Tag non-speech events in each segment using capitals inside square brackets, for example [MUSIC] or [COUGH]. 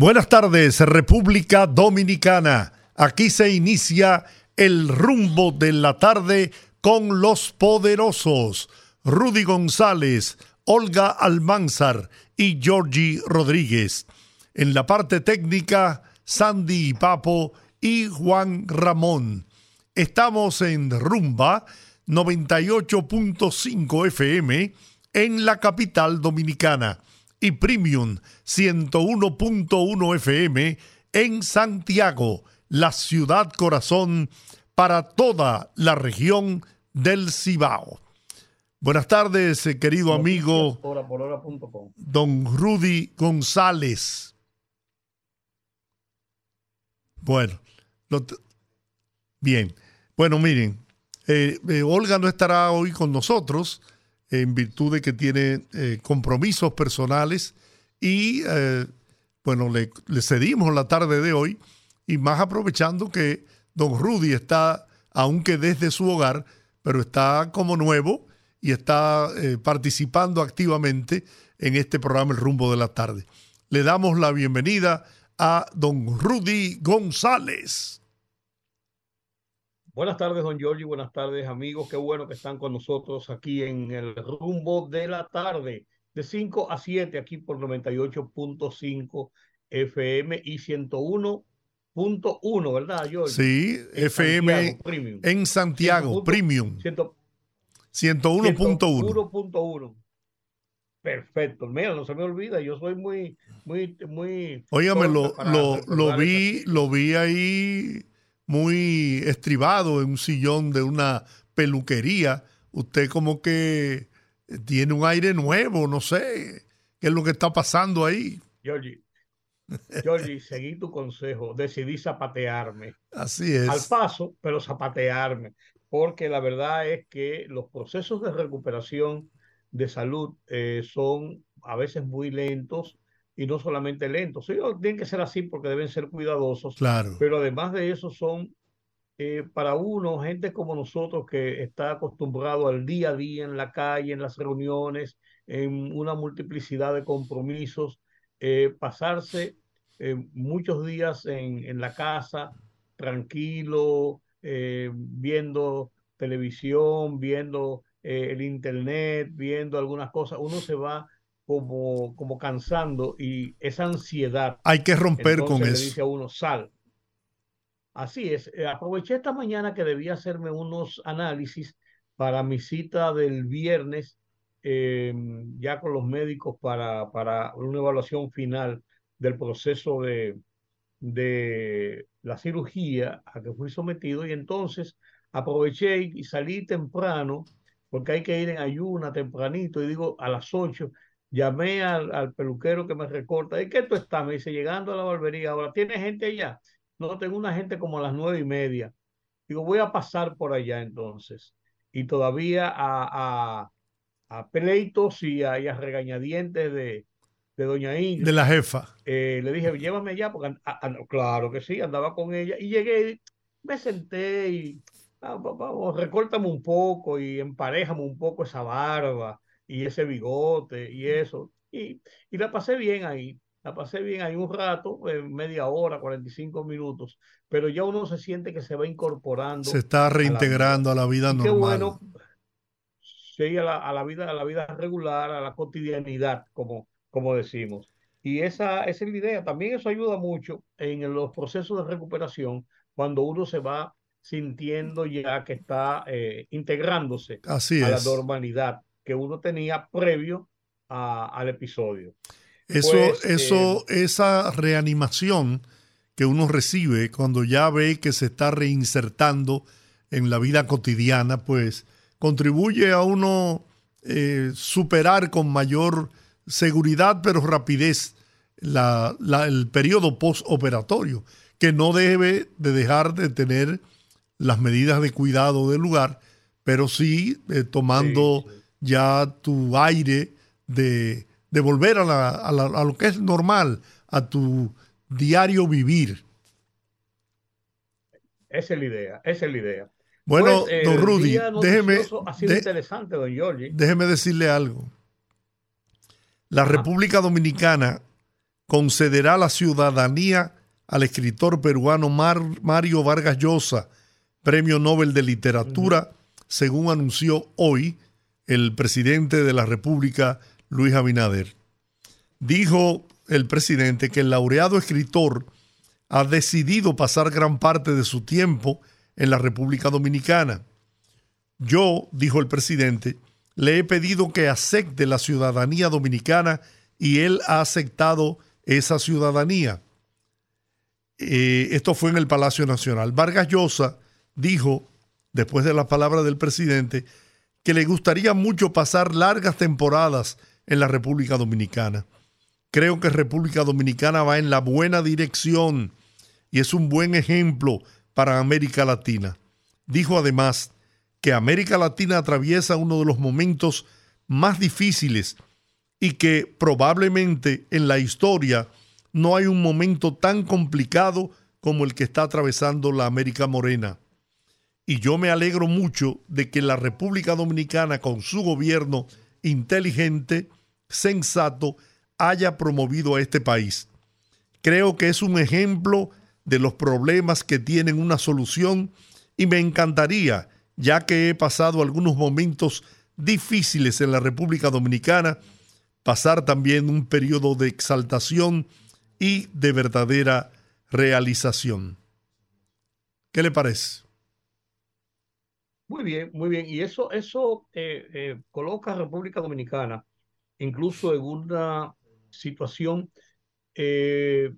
Buenas tardes, República Dominicana. Aquí se inicia el rumbo de la tarde con los poderosos Rudy González, Olga Almanzar y Georgie Rodríguez. En la parte técnica, Sandy Papo y Juan Ramón. Estamos en Rumba 98.5 FM en la capital dominicana y Premium 101.1 FM en Santiago, la ciudad corazón para toda la región del Cibao. Buenas tardes, eh, querido amigo don Rudy González. Bueno, bien. Bueno, miren, eh, eh, Olga no estará hoy con nosotros en virtud de que tiene eh, compromisos personales y eh, bueno, le, cedimos la tarde de hoy y más aprovechando que don Rudy está, aunque desde su hogar, pero está como nuevo y está eh, participando activamente en este programa El Rumbo de la Tarde. Le damos la bienvenida a don Rudy González. Buenas tardes, don Giorgi. Buenas tardes, amigos. Qué bueno que están con nosotros aquí en el rumbo de la tarde, de 5 a 7, aquí por 98.5 FM y 101.1, ¿verdad, Giorgi? Sí, FM en Santiago, Premium. 101.1. Perfecto. Mira, no se me olvida, yo soy muy, muy, muy. Óigame, lo, lo, lo vi, lo vi ahí muy estribado en un sillón de una peluquería, usted como que tiene un aire nuevo, no sé qué es lo que está pasando ahí. Georgie, Georgie, seguí tu consejo, decidí zapatearme. Así es. Al paso, pero zapatearme, porque la verdad es que los procesos de recuperación de salud eh, son a veces muy lentos y no solamente lentos. Ellos tienen que ser así porque deben ser cuidadosos. Claro. Pero además de eso son eh, para uno, gente como nosotros que está acostumbrado al día a día en la calle, en las reuniones, en una multiplicidad de compromisos, eh, pasarse eh, muchos días en, en, la casa, tranquilo, viendo televisión, viendo el internet, viendo algunas cosas, uno se va como, como cansando y esa ansiedad. Hay que romper con le eso. dice a uno, sal. Así es. Eh, aproveché esta mañana que debía hacerme unos análisis para mi cita del viernes, eh, ya con los médicos para, para una evaluación final del proceso de, de la cirugía a que fui sometido y entonces aproveché y salí temprano porque hay que ir en ayuna tempranito y digo a las 8 llamé al, peluquero que me recorta, ¿y qué tú estás? Me dice, llegando a la barbería, ahora, ¿tiene gente allá? No, tengo una gente como a las nueve y media. Digo, voy a pasar por allá entonces. Y todavía a, a, a pleitos y a, regañadientes de, de doña Ingrid. De la jefa. Eh, le dije, llévame allá, porque claro que sí, andaba con ella. Y llegué, me senté y ah, vamos, recórtame un poco y emparejame un poco esa barba y ese bigote y eso. Y, y la pasé bien ahí, la pasé bien ahí un rato, eh, media hora, 45 minutos, pero ya uno se siente que se va incorporando. Se está reintegrando a la vida, normal. Qué bueno, sí, a la, a la, vida, a la vida regular, a la cotidianidad, como, como decimos. Y esa, esa es la idea. También eso ayuda mucho en los procesos de recuperación cuando uno se va sintiendo ya que está eh, integrándose a la normalidad que uno tenía previo al episodio. Eso, pues, eso, eh, esa reanimación que uno recibe cuando ya ve que se está reinsertando en la vida cotidiana, pues contribuye a uno eh, superar con mayor seguridad, pero rapidez el periodo postoperatorio, que no debe de dejar de tener las medidas de cuidado del lugar, pero sí eh, tomando ya tu aire de, volver a, a, lo que es normal, a tu diario vivir. Esa es la idea, esa es la idea. Bueno, pues, don Rudy, déjeme, ha sido interesante, don déjeme decirle algo. La República Dominicana concederá la ciudadanía al escritor peruano Mario Vargas Llosa, Premio Nobel de Literatura, según anunció hoy el presidente de la República, Luis Abinader. Dijo el presidente que el laureado escritor ha decidido pasar gran parte de su tiempo en la República Dominicana. Yo, dijo el presidente, le he pedido que acepte la ciudadanía dominicana y él ha aceptado esa ciudadanía. Eh, esto fue en el Palacio Nacional. Vargas Llosa dijo, después de las palabras del presidente, que le gustaría mucho pasar largas temporadas en la República Dominicana. Creo que República Dominicana va en la buena dirección y es un buen ejemplo para América Latina. Dijo además, que América Latina atraviesa uno de los momentos más difíciles y que probablemente en la historia no hay un momento tan complicado como el que está atravesando la América Morena. Y yo me alegro mucho de que la República Dominicana, con su gobierno inteligente, sensato, haya promovido a este país. Creo que es un ejemplo de los problemas que tienen una solución y me encantaría ya que he pasado algunos momentos difíciles en la República Dominicana, pasar también un periodo de exaltación y de verdadera realización. ¿Qué le parece? Muy bien, muy bien. Y eso, eh, eh, coloca a República Dominicana incluso en una situación eh,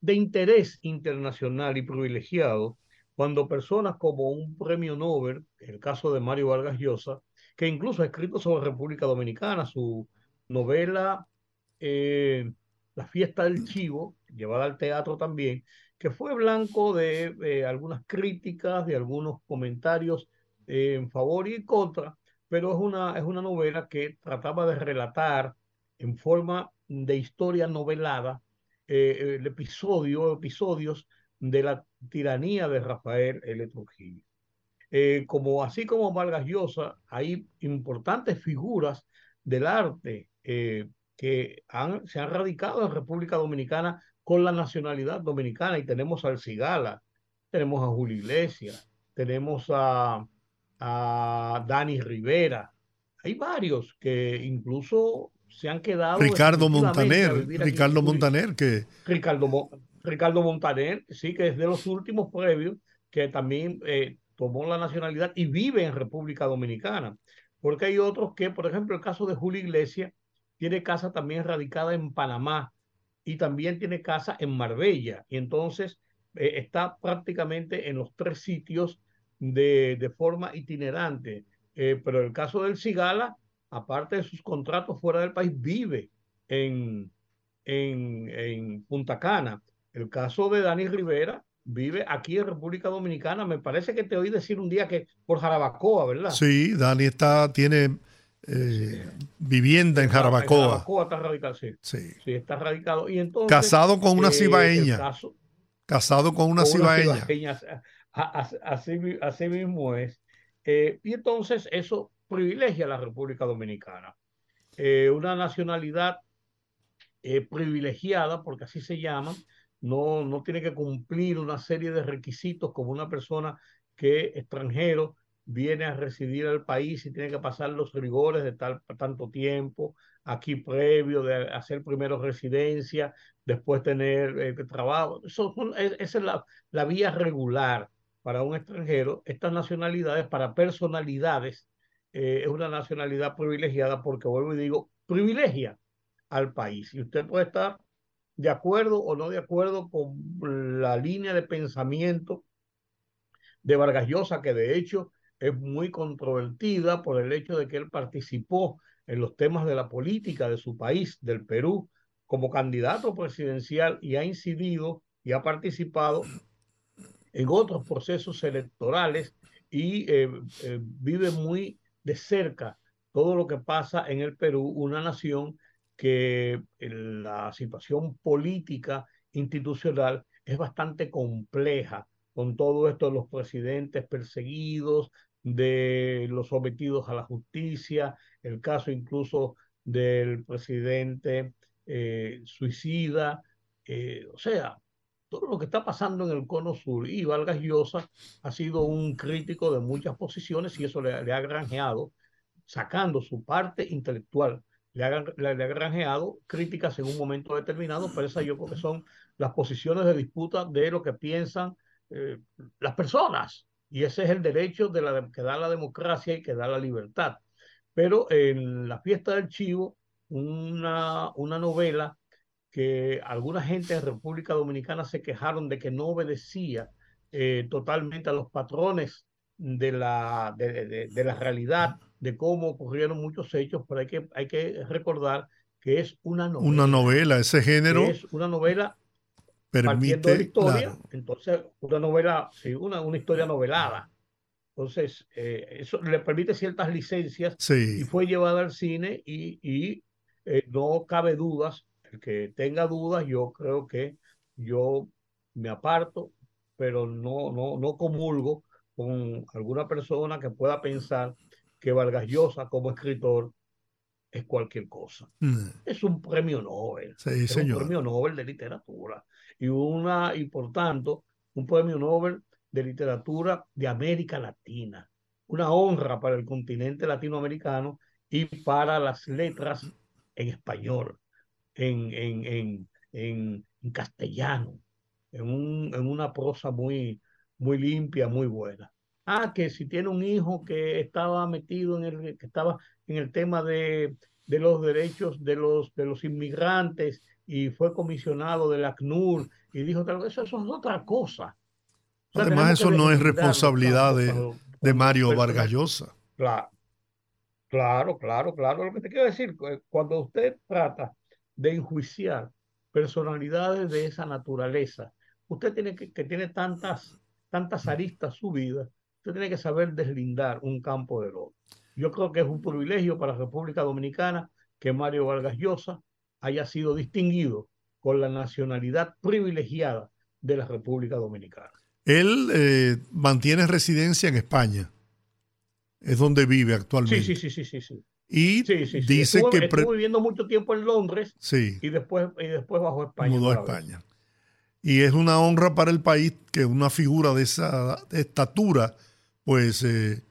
de interés internacional y privilegiado cuando personas como un premio Nobel, el caso de Mario Vargas Llosa, que incluso ha escrito sobre República Dominicana, su novela La fiesta del chivo, llevada al teatro también, que fue blanco de eh, algunas críticas, de algunos comentarios eh, en favor y en contra, pero es una, es una novela que trataba de relatar en forma de historia novelada el episodio, episodios de la tiranía de Rafael L. Trujillo. Eh, como así como Vargas Llosa, hay importantes figuras del arte eh, que se han radicado en República Dominicana con la nacionalidad dominicana y tenemos al Cigala, tenemos a Julio Iglesias, tenemos a, a Dani Rivera, hay varios que incluso se han quedado. Ricardo Montaner, Ricardo Montaner, que. Ricardo, Ricardo Montaner, sí, que es de los últimos previos que también eh, tomó la nacionalidad y vive en República Dominicana. Porque hay otros que, por ejemplo, el caso de Julio Iglesias, tiene casa también radicada en Panamá y también tiene casa en Marbella. Y entonces eh, está prácticamente en los tres sitios de, forma itinerante. Eh, pero el caso del Cigala, aparte de sus contratos fuera del país, vive en, en, en Punta Cana. El caso de Dani Rivera vive aquí en República Dominicana. Me parece que te oí decir un día que por Jarabacoa, ¿verdad? Sí, Dani está, tiene eh, vivienda en Jarabacoa. En Jarabacoa está radicado, sí. sí. está radicado. Y entonces, casado con una eh, cibaeña. casado con una cibaeña. Así, mismo es. Eh, y entonces eso privilegia a la República Dominicana. una nacionalidad privilegiada, porque así se llama, no, no tiene que cumplir una serie de requisitos como una persona que extranjero viene a residir al país y tiene que pasar los rigores de tal, tanto tiempo, aquí previo de hacer primero residencia, después tener eh, trabajo. Eso, esa es la, la, vía regular para un extranjero. Estas nacionalidades, para personalidades, eh, es una nacionalidad privilegiada porque, vuelvo y digo, privilegia al país. Y usted puede estar de acuerdo o no de acuerdo con la línea de pensamiento de Vargas Llosa, que de hecho es muy controvertida por el hecho de que él participó en los temas de la política de su país, del Perú, como candidato presidencial y ha incidido y ha participado en otros procesos electorales y eh, eh, vive muy de cerca todo lo que pasa en el Perú, una nación que la situación política institucional es bastante compleja con todo esto de los presidentes perseguidos, de los sometidos a la justicia, el caso incluso del presidente eh, suicida, o sea, todo lo que está pasando en el cono sur. Y Vargas Llosa ha sido un crítico de muchas posiciones y eso le, ha granjeado, sacando su parte intelectual, le ha, le, ha, granjeado críticas en un momento determinado, pero esas yo creo que son las posiciones de disputa de lo que piensan eh, las personas. Y ese es el derecho de la, que da la democracia y que da la libertad. Pero en la fiesta del chivo, una, una novela que alguna gente en República Dominicana se quejaron de que no obedecía eh, totalmente a los patrones de la, de, de, la realidad, de cómo ocurrieron muchos hechos, pero hay que, hay que recordar que es una novela. Una novela, ese género. Es una novela permite la historia, entonces una novela, sí, una, una historia novelada. Entonces, eh, eso le permite ciertas licencias sí. y fue llevada al cine y, y eh, no cabe dudas el que tenga dudas, yo creo que yo me aparto, pero no, no, no comulgo con alguna persona que pueda pensar que Vargas Llosa como escritor es cualquier cosa. Mm. Es un premio Nobel. Sí, es señor. un premio Nobel de literatura. Y, una, y por tanto, un premio Nobel de literatura de América Latina. Una honra para el continente latinoamericano y para las letras en español en, en, en, en, castellano, en, un, en una prosa muy, muy limpia, muy buena. Ah, que si tiene un hijo que estaba metido en el, que estaba en el tema de, de los derechos de los, de los inmigrantes y fue comisionado del ACNUR y dijo eso, eso es otra cosa. O sea, Además, eso no es responsabilidad de, de Mario Vargas Llosa. Claro, claro, claro, claro. Lo que te quiero decir, cuando usted trata de enjuiciar personalidades de esa naturaleza. Usted tiene que, que tiene tantas, tantas aristas su vida, usted tiene que saber deslindar un campo del otro. Yo creo que es un privilegio para la República Dominicana que Mario Vargas Llosa haya sido distinguido con la nacionalidad privilegiada de la República Dominicana. Él eh, mantiene residencia en España. Es donde vive actualmente. Sí, sí, sí, sí, sí. Y sí, sí, sí. dice estuvo, que... Estuvo viviendo mucho tiempo en Londres sí. y, después, y después bajó a España. Mudó a España. Y es una honra para el país que una figura de esa estatura pues eh,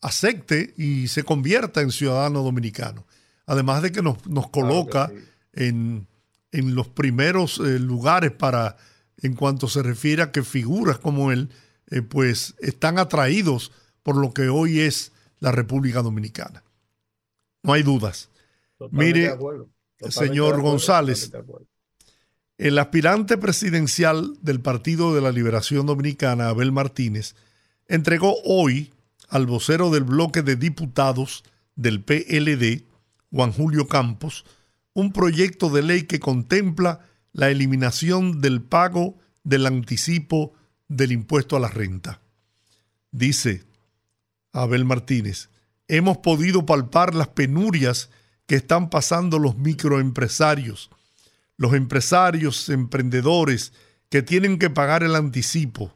acepte y se convierta en ciudadano dominicano. Además de que nos, nos coloca claro sí. en, en, los primeros eh, lugares para, en cuanto se refiere a que figuras como él, eh, pues están atraídos por lo que hoy es la República Dominicana. No hay dudas. Totalmente Mire, acuerdo. Señor acuerdo, González, el aspirante presidencial del Partido de la Liberación Dominicana, Abel Martínez, entregó hoy al vocero del bloque de diputados del PLD, Juan Julio Campos, un proyecto de ley que contempla la eliminación del pago del anticipo del impuesto a la renta. Dice Abel Martínez, hemos podido palpar las penurias que están pasando los microempresarios, los empresarios, emprendedores que tienen que pagar el anticipo.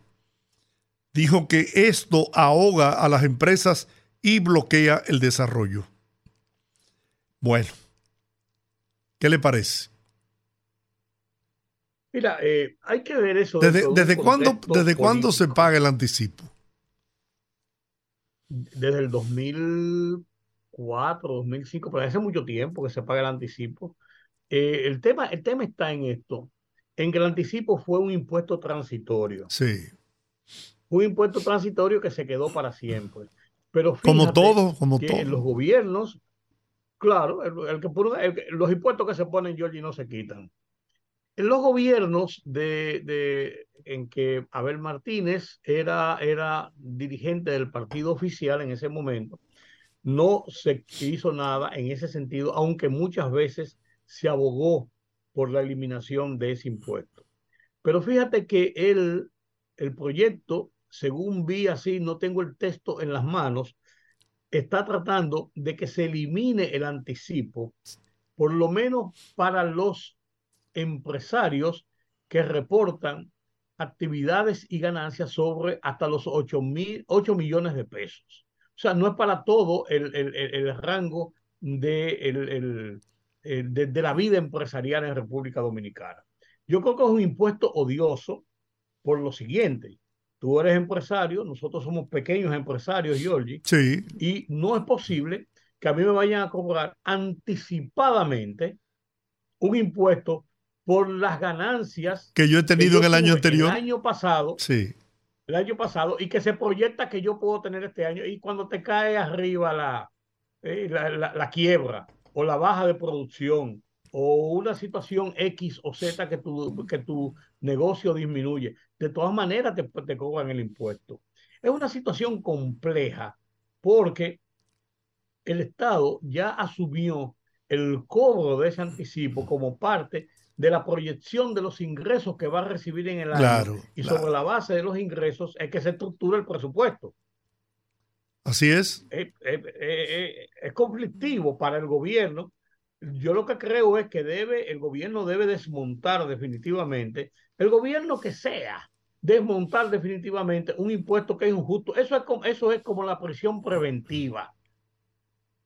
Dijo que esto ahoga a las empresas y bloquea el desarrollo. Bueno, ¿qué le parece? Mira, eh, hay que ver eso. ¿Desde, cuándo, desde cuándo se paga el anticipo? Desde el 2004, 2005, pero hace mucho tiempo que se paga el anticipo. Eh, el, tema, el tema está en esto, en que el anticipo fue un impuesto transitorio. Sí. Un impuesto transitorio que se quedó para siempre. Pero Como todo, como todo. los gobiernos, claro, el, que los impuestos que se ponen, Georgie, no se quitan. En los gobiernos de- en que Abel Martínez era, era dirigente del partido oficial en ese momento, no se hizo nada en ese sentido, aunque muchas veces se abogó por la eliminación de ese impuesto. Pero fíjate que el, el proyecto, según vi así, no tengo el texto en las manos, está tratando de que se elimine el anticipo, por lo menos para los empresarios que reportan actividades y ganancias sobre hasta los 8, mil, 8 millones de pesos. O sea, no es para todo el, el, el rango de, el, de, la vida empresarial en República Dominicana. Yo creo que es un impuesto odioso por lo siguiente. Tú eres empresario, nosotros somos pequeños empresarios, Giorgi, sí. y no es posible que a mí me vayan a cobrar anticipadamente un impuesto por las ganancias que yo he tenido en el año anterior. El año pasado. Sí. El año pasado y que se proyecta que yo puedo tener este año y cuando te cae arriba la, eh, la, la, la, quiebra o la baja de producción o una situación X o Z que tu, que tu negocio disminuye, de todas maneras te, te cobran el impuesto. Es una situación compleja porque el Estado ya asumió el cobro de ese anticipo como parte de la proyección de los ingresos que va a recibir en el año. Claro, y claro. sobre la base de los ingresos es que se estructura el presupuesto. Así es, es, es, conflictivo para el gobierno. Yo lo que creo es que debe, el gobierno debe desmontar definitivamente, el gobierno que sea, desmontar definitivamente un impuesto que es injusto. Eso es como, eso es como la prisión preventiva.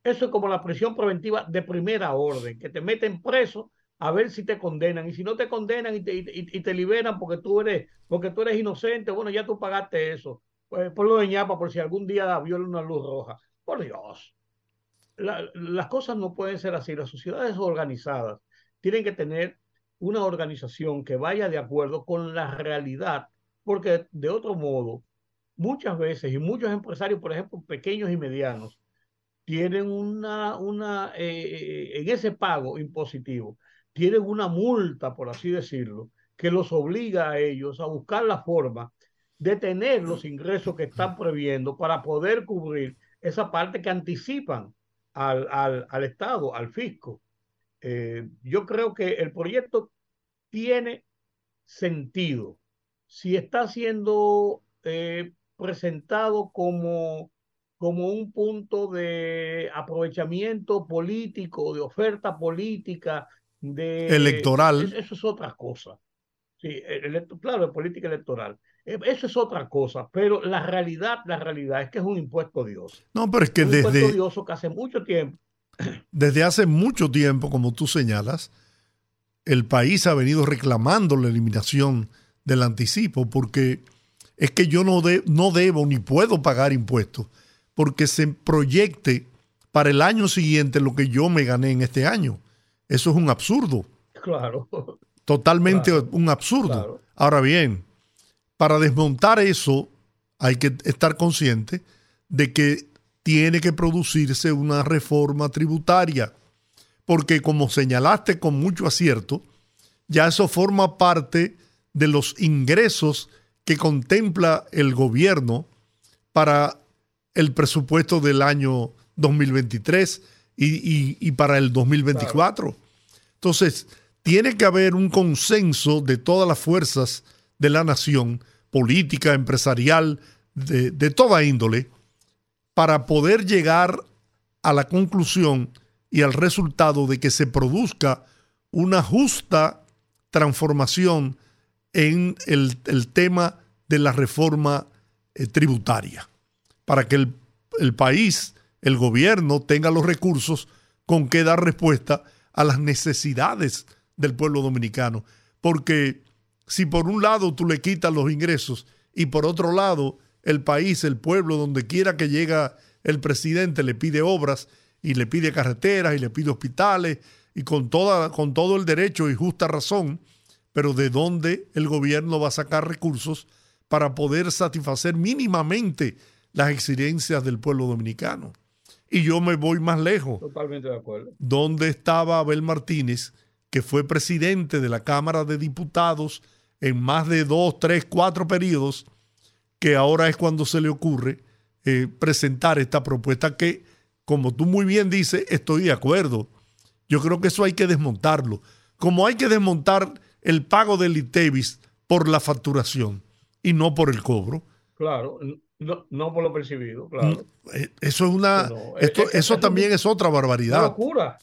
Eso es como la prisión preventiva de primera orden, que te meten preso a ver si te condenan. Y si no te condenan y te, y, te liberan porque tú, eres, porque tú eres inocente, bueno, ya tú pagaste eso. Pues, por lo de ñapa, por si algún día viola una luz roja. Por Dios. La, las cosas no pueden ser así. Las sociedades organizadas tienen que tener una organización que vaya de acuerdo con la realidad, porque de otro modo, muchas veces, y muchos empresarios, por ejemplo, pequeños y medianos, tienen una, una eh, en ese pago impositivo, tienen una multa, por así decirlo, que los obliga a ellos a buscar la forma de tener los ingresos que están previendo para poder cubrir esa parte que anticipan al, al, al Estado, al fisco. Eh, yo creo que el proyecto tiene sentido. Si está siendo eh, presentado como como un punto de aprovechamiento político, de oferta política, de electoral. Eso, eso es otra cosa. Sí, el, claro, de política electoral. Eso es otra cosa, pero la realidad, la realidad es que es un impuesto odioso. No, pero es que un desde. impuesto odioso que hace mucho tiempo. [CLEARS THROAT] Desde hace mucho tiempo, como tú señalas, el país ha venido reclamando la eliminación del anticipo, porque es que yo no, de, no debo ni puedo pagar impuestos porque se proyecte para el año siguiente lo que yo me gané en este año. Eso es un absurdo. Claro. Totalmente claro. un absurdo. Claro. Ahora bien, para desmontar eso hay que estar consciente de que tiene que producirse una reforma tributaria, porque como señalaste con mucho acierto, ya eso forma parte de los ingresos que contempla el gobierno para el presupuesto del año 2023 y, y, y para el 2024. Claro. Entonces, tiene que haber un consenso de todas las fuerzas de la nación, política, empresarial, de, de toda índole, para poder llegar a la conclusión y al resultado de que se produzca una justa transformación en el, el tema de la reforma eh, tributaria para que el, el, país, el gobierno, tenga los recursos con que dar respuesta a las necesidades del pueblo dominicano. Porque si por un lado tú le quitas los ingresos y por otro lado el país, el pueblo, donde quiera que llega el presidente, le pide obras y le pide carreteras y le pide hospitales y con, toda, con todo el derecho y justa razón, pero de dónde el gobierno va a sacar recursos para poder satisfacer mínimamente las exigencias del pueblo dominicano. Y yo me voy más lejos. Totalmente de acuerdo. ¿Dónde estaba Abel Martínez, que fue presidente de la Cámara de Diputados en más de dos, tres, cuatro periodos, que ahora es cuando se le ocurre eh, presentar esta propuesta que, como tú muy bien dices, estoy de acuerdo. Yo creo que eso hay que desmontarlo. como hay que desmontar el pago del ITEVIS por la facturación y no por el cobro. Claro, no, por lo percibido, claro. Eh, eso es una. esto, eso también es otra barbaridad. Una locura.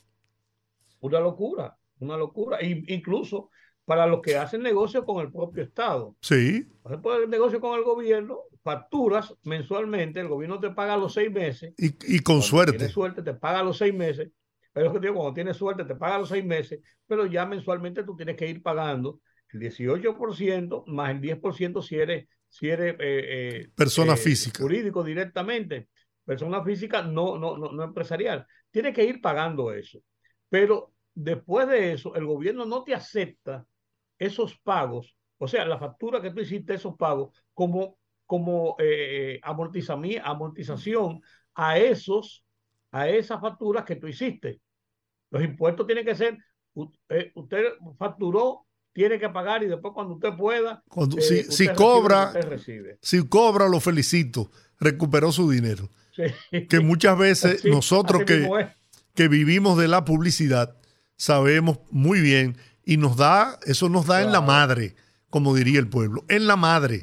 Una locura. Una locura. incluso para los que hacen negocio con el propio Estado. Sí. Hacer negocio con el gobierno, facturas mensualmente, el gobierno te paga los seis meses. Y, con suerte. Tienes suerte, te paga los seis meses. Pero que digo, cuando tienes suerte, te paga los seis meses, pero ya mensualmente tú tienes que ir pagando el 18% más el 10% si eres, si eres eh, eh, persona eh, física. Jurídico directamente. Persona física no, no, no, no empresarial. Tienes que ir pagando eso. Pero después de eso, el gobierno no te acepta esos pagos, o sea, la factura que tú hiciste, esos pagos, como, como eh, amortización a esos, a esas facturas que tú hiciste. Los impuestos tienen que ser, eh, usted facturó, tiene que pagar y después cuando usted pueda, cuando, eh, si, cobra, si cobra, lo felicito, recuperó su dinero. Que muchas veces [LAUGHS] nosotros que, que vivimos de la publicidad sabemos muy bien y nos da, eso nos da en la madre, como diría el pueblo, en la madre.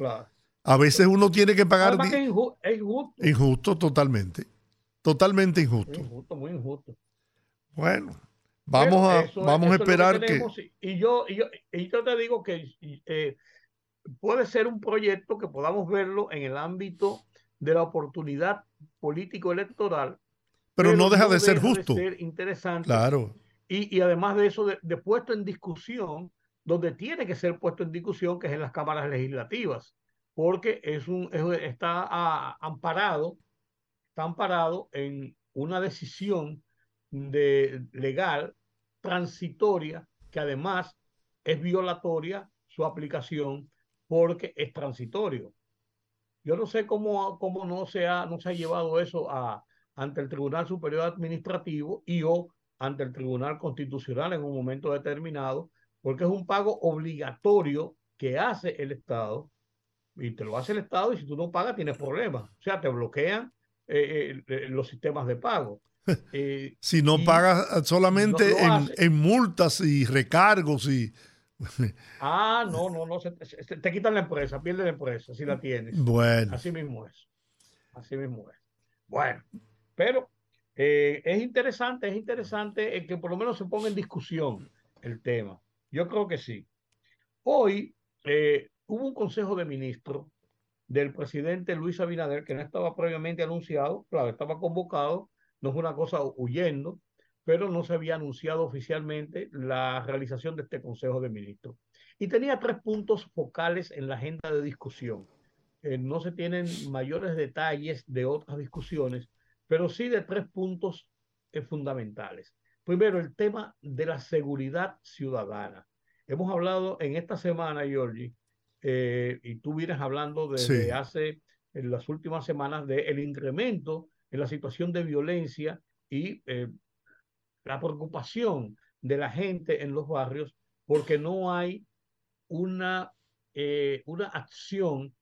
A veces uno tiene que pagar. es injusto. Injusto totalmente. Totalmente injusto. Injusto, muy injusto. Bueno, vamos a, vamos a esperar que, Y, yo, y, yo, y yo te digo que eh, puede ser un proyecto que podamos verlo en el ámbito de la oportunidad político-electoral. Pero, no deja de ser justo. De ser interesante. Claro y, además de eso, de, puesto en discusión, donde tiene que ser puesto en discusión, que es en las cámaras legislativas, porque es un, está amparado, está amparado en una decisión de, legal transitoria que además es violatoria su aplicación porque es transitorio. Yo no sé cómo, cómo no, se ha, no se ha llevado eso a, ante el Tribunal Superior Administrativo y o ante el Tribunal Constitucional en un momento determinado, porque es un pago obligatorio que hace el Estado, y te lo hace el Estado, y si tú no pagas tienes problemas. O sea, te bloquean eh, eh, los sistemas de pago. [LAUGHS] Eh, si no pagas solamente en, multas y recargos y... [LAUGHS] ah, no, no, no, te quitan la empresa, pierdes la empresa si la tienes. Bueno. Así mismo es. Así mismo es. Bueno, pero eh, es interesante, es interesante que por lo menos se ponga en discusión el tema. Yo creo que sí. Hoy eh, hubo un consejo de ministros del presidente Luis Abinader que no estaba previamente anunciado, claro, estaba convocado, no es una cosa huyendo, pero no se había anunciado oficialmente la realización de este consejo de ministros. Y tenía tres puntos focales en la agenda de discusión. Eh, no se tienen mayores detalles de otras discusiones, pero sí de tres puntos eh, fundamentales. Primero, el tema de la seguridad ciudadana. Hemos hablado en esta semana, Giorgi, eh, y tú vienes hablando desde hace, en las últimas semanas, del incremento en la situación de violencia y eh, la preocupación de la gente en los barrios porque no hay una, una acción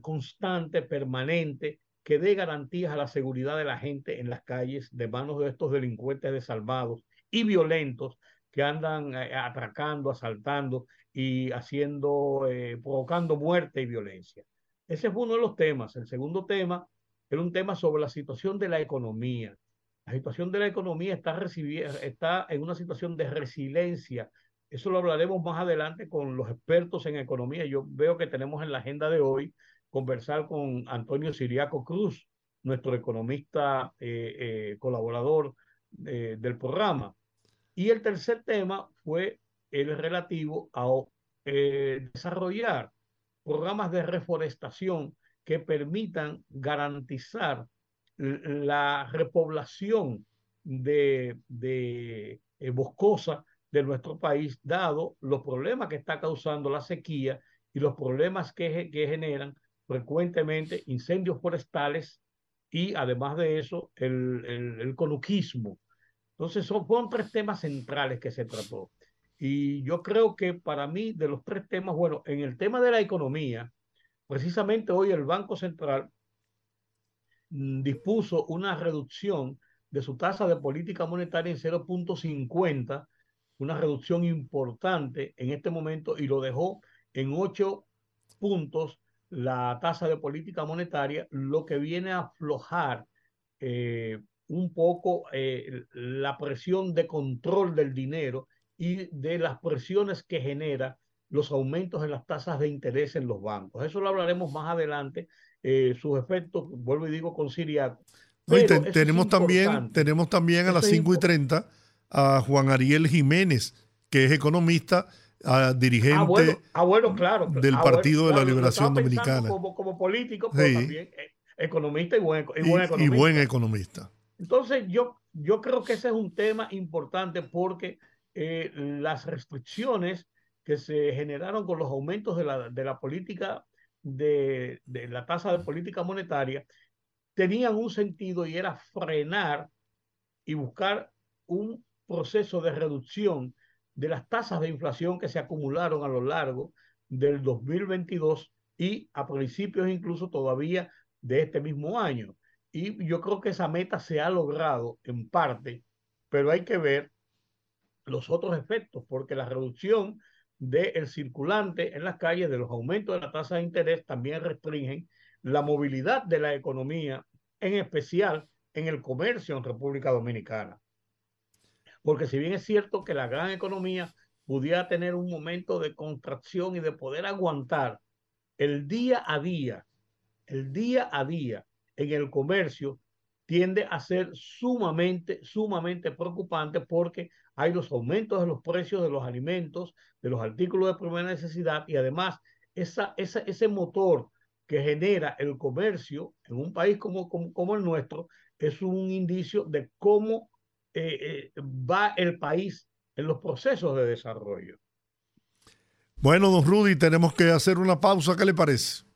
constante, permanente, que dé garantías a la seguridad de la gente en las calles de manos de estos delincuentes desalmados y violentos que andan eh, atracando, asaltando y haciendo, eh, provocando muerte y violencia. Ese fue uno de los temas. El segundo tema era un tema sobre la situación de la economía. La situación de la economía está, está en una situación de resiliencia. Eso lo hablaremos más adelante con los expertos en economía. Yo veo que tenemos en la agenda de hoy conversar con Antonio Siriaco Cruz, nuestro economista eh, eh, colaborador eh, del programa. Y el tercer tema fue el relativo a desarrollar programas de reforestación que permitan garantizar la repoblación de, de boscosa de nuestro país, dado los problemas que está causando la sequía y los problemas que, que generan frecuentemente incendios forestales y además de eso el, el, conuquismo. Entonces son, fueron tres temas centrales que se trató. Y yo creo que para mí de los tres temas, bueno, en el tema de la economía, precisamente hoy el Banco Central mm, dispuso una reducción de su tasa de política monetaria en 0.50 una reducción importante en este momento y lo dejó en ocho puntos la tasa de política monetaria, lo que viene a aflojar eh, un poco eh, la presión de control del dinero y de las presiones que genera los aumentos en las tasas de interés en los bancos. Eso lo hablaremos más adelante, eh, sus efectos, vuelvo y digo, con Siriaco. tenemos, también, tenemos también a las 5 y 30 a Juan Ariel Jiménez, que es economista, dirigente ah, bueno, claro, del ah, Partido de la Liberación Dominicana. Como, político, pero también eh, economista y buen, economista. Y buen economista. Entonces, yo, yo creo que ese es un tema importante porque eh, las restricciones que se generaron con los aumentos de la, de la política, de, de la tasa de política monetaria, tenían un sentido y era frenar y buscar un proceso de reducción de las tasas de inflación que se acumularon a lo largo del 2022 y a principios incluso todavía de este mismo año. Y yo creo que esa meta se ha logrado en parte, pero hay que ver los otros efectos, porque la reducción del circulante en las calles, de los aumentos de la tasa de interés, también restringen la movilidad de la economía, en especial en el comercio en República Dominicana. Porque si bien es cierto que la gran economía pudiera tener un momento de contracción y de poder aguantar el día a día, el día a día en el comercio tiende a ser sumamente, sumamente preocupante porque hay los aumentos de los precios de los alimentos, de los artículos de primera necesidad y además ese motor que genera el comercio en un país como, el nuestro es un indicio de cómo eh, eh, va el país en los procesos de desarrollo. Bueno, don Rudy, tenemos que hacer una pausa. ¿Qué le parece?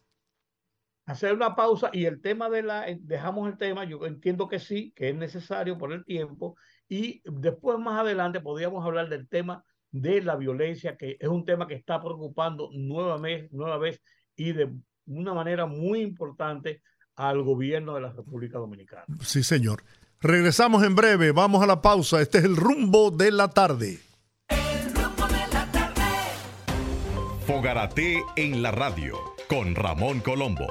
hacer una pausa y el tema de la, eh, dejamos el tema, yo entiendo que sí, que es necesario por el tiempo, y después más adelante podríamos hablar del tema de la violencia, que es un tema que está preocupando nueva vez, nueva vez y de una manera muy importante al gobierno de la República Dominicana. Sí, señor. Regresamos en breve, vamos a la pausa. Este es el rumbo de la tarde. El rumbo de la tarde. Fogarate en la radio con Ramón Colombo.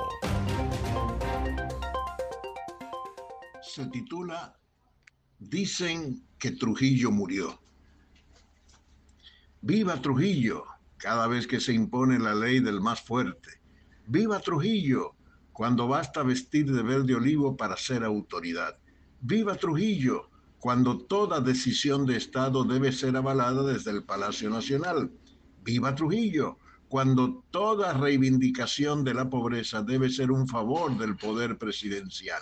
Se titula Dicen que Trujillo murió. Viva Trujillo cada vez que se impone la ley del más fuerte. Viva Trujillo cuando basta vestir de verde olivo para ser autoridad. Viva Trujillo cuando toda decisión de Estado debe ser avalada desde el Palacio Nacional. Viva Trujillo cuando toda reivindicación de la pobreza debe ser un favor del poder presidencial.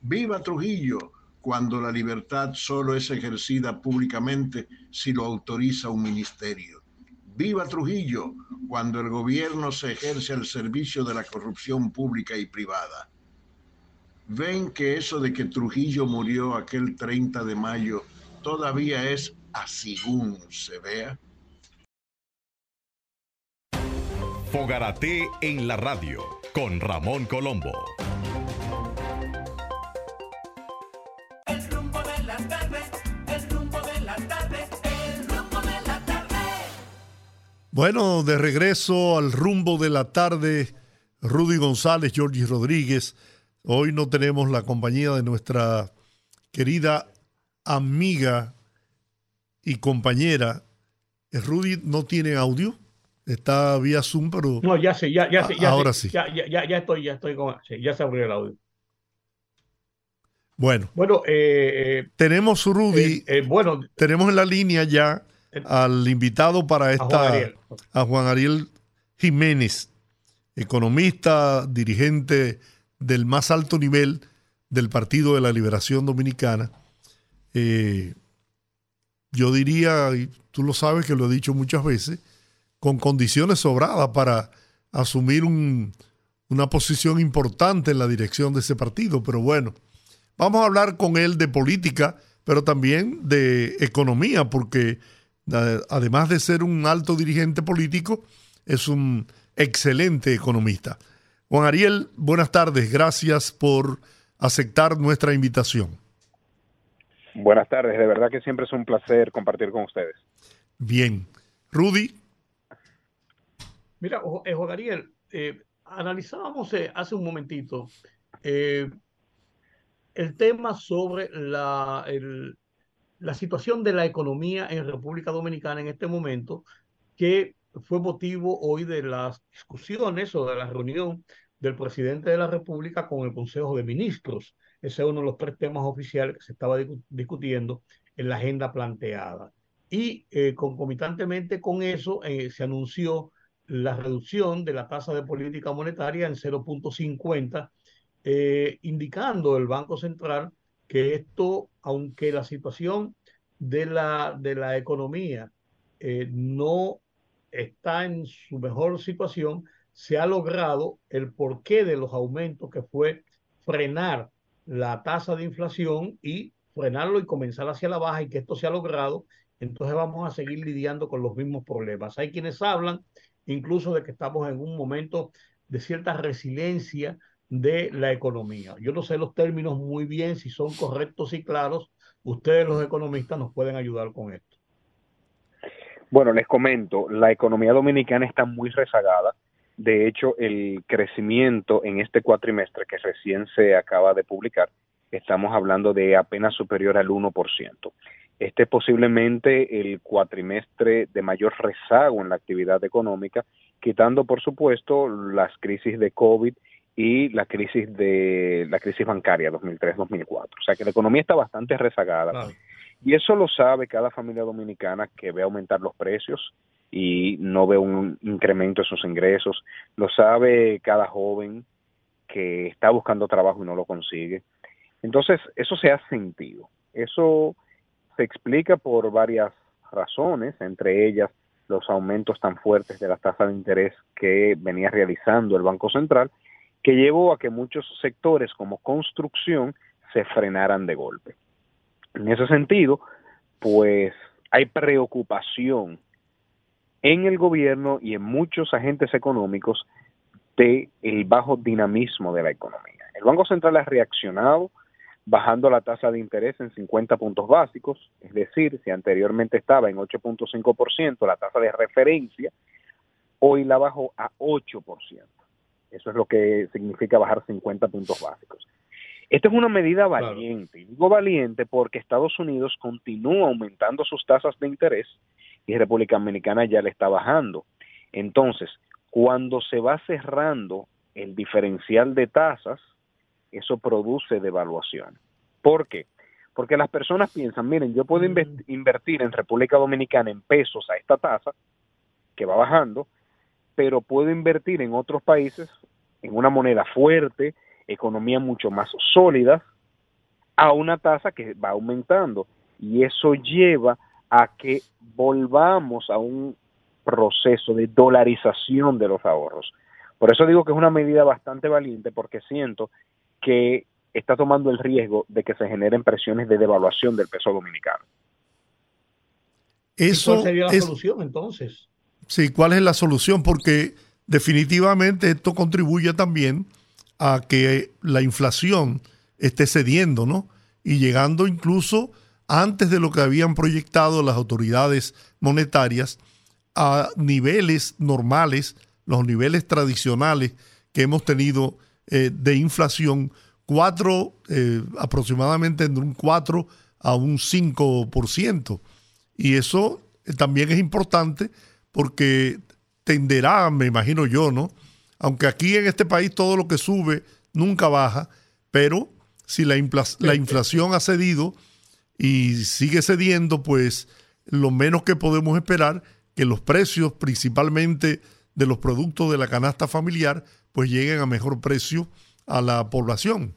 Viva Trujillo, cuando la libertad solo es ejercida públicamente si lo autoriza un ministerio. Viva Trujillo, cuando el gobierno se ejerce al servicio de la corrupción pública y privada. Ven que eso de que Trujillo murió aquel 30 de mayo todavía es así se vea. Fogarate en la radio con Ramón Colombo. El rumbo de la tarde, el rumbo de la tarde, el rumbo de la tarde. Bueno, de regreso al rumbo de la tarde, Rudy González, Georgie Rodríguez. Hoy no tenemos la compañía de nuestra querida amiga y compañera. ¿Rudy no tiene audio? Está vía Zoom, pero. No, ya sé, ya, ya sé. Ya ahora sí. Ya, ya, ya, estoy, ya estoy con. Sí, ya se abrió el audio. Bueno. Bueno, eh, eh tenemos Rudy. Eh, eh, bueno. Tenemos en la línea ya al invitado para esta. A Juan Ariel, Jiménez, economista, dirigente del más alto nivel del Partido de la Liberación Dominicana. yo diría, y tú lo sabes que lo he dicho muchas veces, con condiciones sobradas para asumir una posición importante en la dirección de ese partido. Pero bueno, vamos a hablar con él de política, pero también de economía, porque además de ser un alto dirigente político, es un excelente economista. Juan Ariel, buenas tardes. Gracias por aceptar nuestra invitación. Buenas tardes. De verdad que siempre es un placer compartir con ustedes. bien. Rudy. Mira, eh, Juan Ariel, eh, analizábamos eh, hace un momentito el tema sobre la, la situación de la economía en República Dominicana en este momento, que fue motivo hoy de las discusiones o de la reunión del presidente de la República con el Consejo de Ministros. Ese es uno de los tres temas oficiales que se estaba discutiendo en la agenda planteada. Y eh, concomitantemente con eso eh, se anunció la reducción de la tasa de política monetaria en 0.50, eh, indicando el Banco Central que esto, aunque la situación de la, de la economía no está en su mejor situación, se ha logrado el porqué de los aumentos que fue frenar la tasa de inflación y frenarlo y comenzar hacia la baja y que esto se ha logrado, entonces vamos a seguir lidiando con los mismos problemas. Hay quienes hablan incluso de que estamos en un momento de cierta resiliencia de la economía. Yo no sé los términos muy bien, si son correctos y claros. Ustedes los economistas nos pueden ayudar con esto. Bueno, les comento, la economía dominicana está muy rezagada. De hecho, el crecimiento en este cuatrimestre que recién se acaba de publicar, estamos hablando de apenas superior al 1%. Este es posiblemente el cuatrimestre de mayor rezago en la actividad económica, quitando, por supuesto, las crisis de COVID y la crisis de la crisis bancaria 2003-2004. O sea que la economía está bastante rezagada. Y eso lo sabe cada familia dominicana que ve aumentar los precios y no ve un incremento en sus ingresos. Lo sabe cada joven que está buscando trabajo y no lo consigue. Entonces, eso se ha sentido. Eso se explica por varias razones, entre ellas los aumentos tan fuertes de la tasa de interés que venía realizando el Banco Central, que llevó a que muchos sectores como construcción se frenaran de golpe. En ese sentido, pues hay preocupación en el gobierno y en muchos agentes económicos de el bajo dinamismo de la economía. El Banco Central ha reaccionado bajando la tasa de interés en 50 puntos básicos, es decir, si anteriormente estaba en 8.5% la tasa de referencia, hoy la bajó a 8%. Eso es lo que significa bajar 50 puntos básicos. Esta es una medida valiente. Digo valiente porque Estados Unidos continúa aumentando sus tasas de interés y República Dominicana ya le está bajando. Entonces, cuando se va cerrando el diferencial de tasas, eso produce devaluación. ¿Por qué? Porque las personas piensan, miren, yo puedo invertir en República Dominicana en pesos a esta tasa, que va bajando, pero puedo invertir en otros países en una moneda fuerte, economía mucho más sólida a una tasa que va aumentando y eso lleva a que volvamos a un proceso de dolarización de los ahorros. Por eso digo que es una medida bastante valiente porque siento que está tomando el riesgo de que se generen presiones de devaluación del peso dominicano. Eso ¿Cuál sería la solución entonces? Sí, ¿cuál es la solución? Porque definitivamente esto contribuye también a que la inflación esté cediendo, ¿no? Y llegando incluso antes de lo que habían proyectado las autoridades monetarias a niveles normales, los niveles tradicionales que hemos tenido eh, de inflación, cuatro, eh, aproximadamente entre un 4 a un 5%. Y eso eh, también es importante porque tenderá, me imagino yo, ¿no? Aunque aquí en este país todo lo que sube nunca baja, pero si la, la inflación ha cedido y sigue cediendo, pues lo menos que podemos esperar que los precios, principalmente de los productos de la canasta familiar, pues lleguen a mejor precio a la población.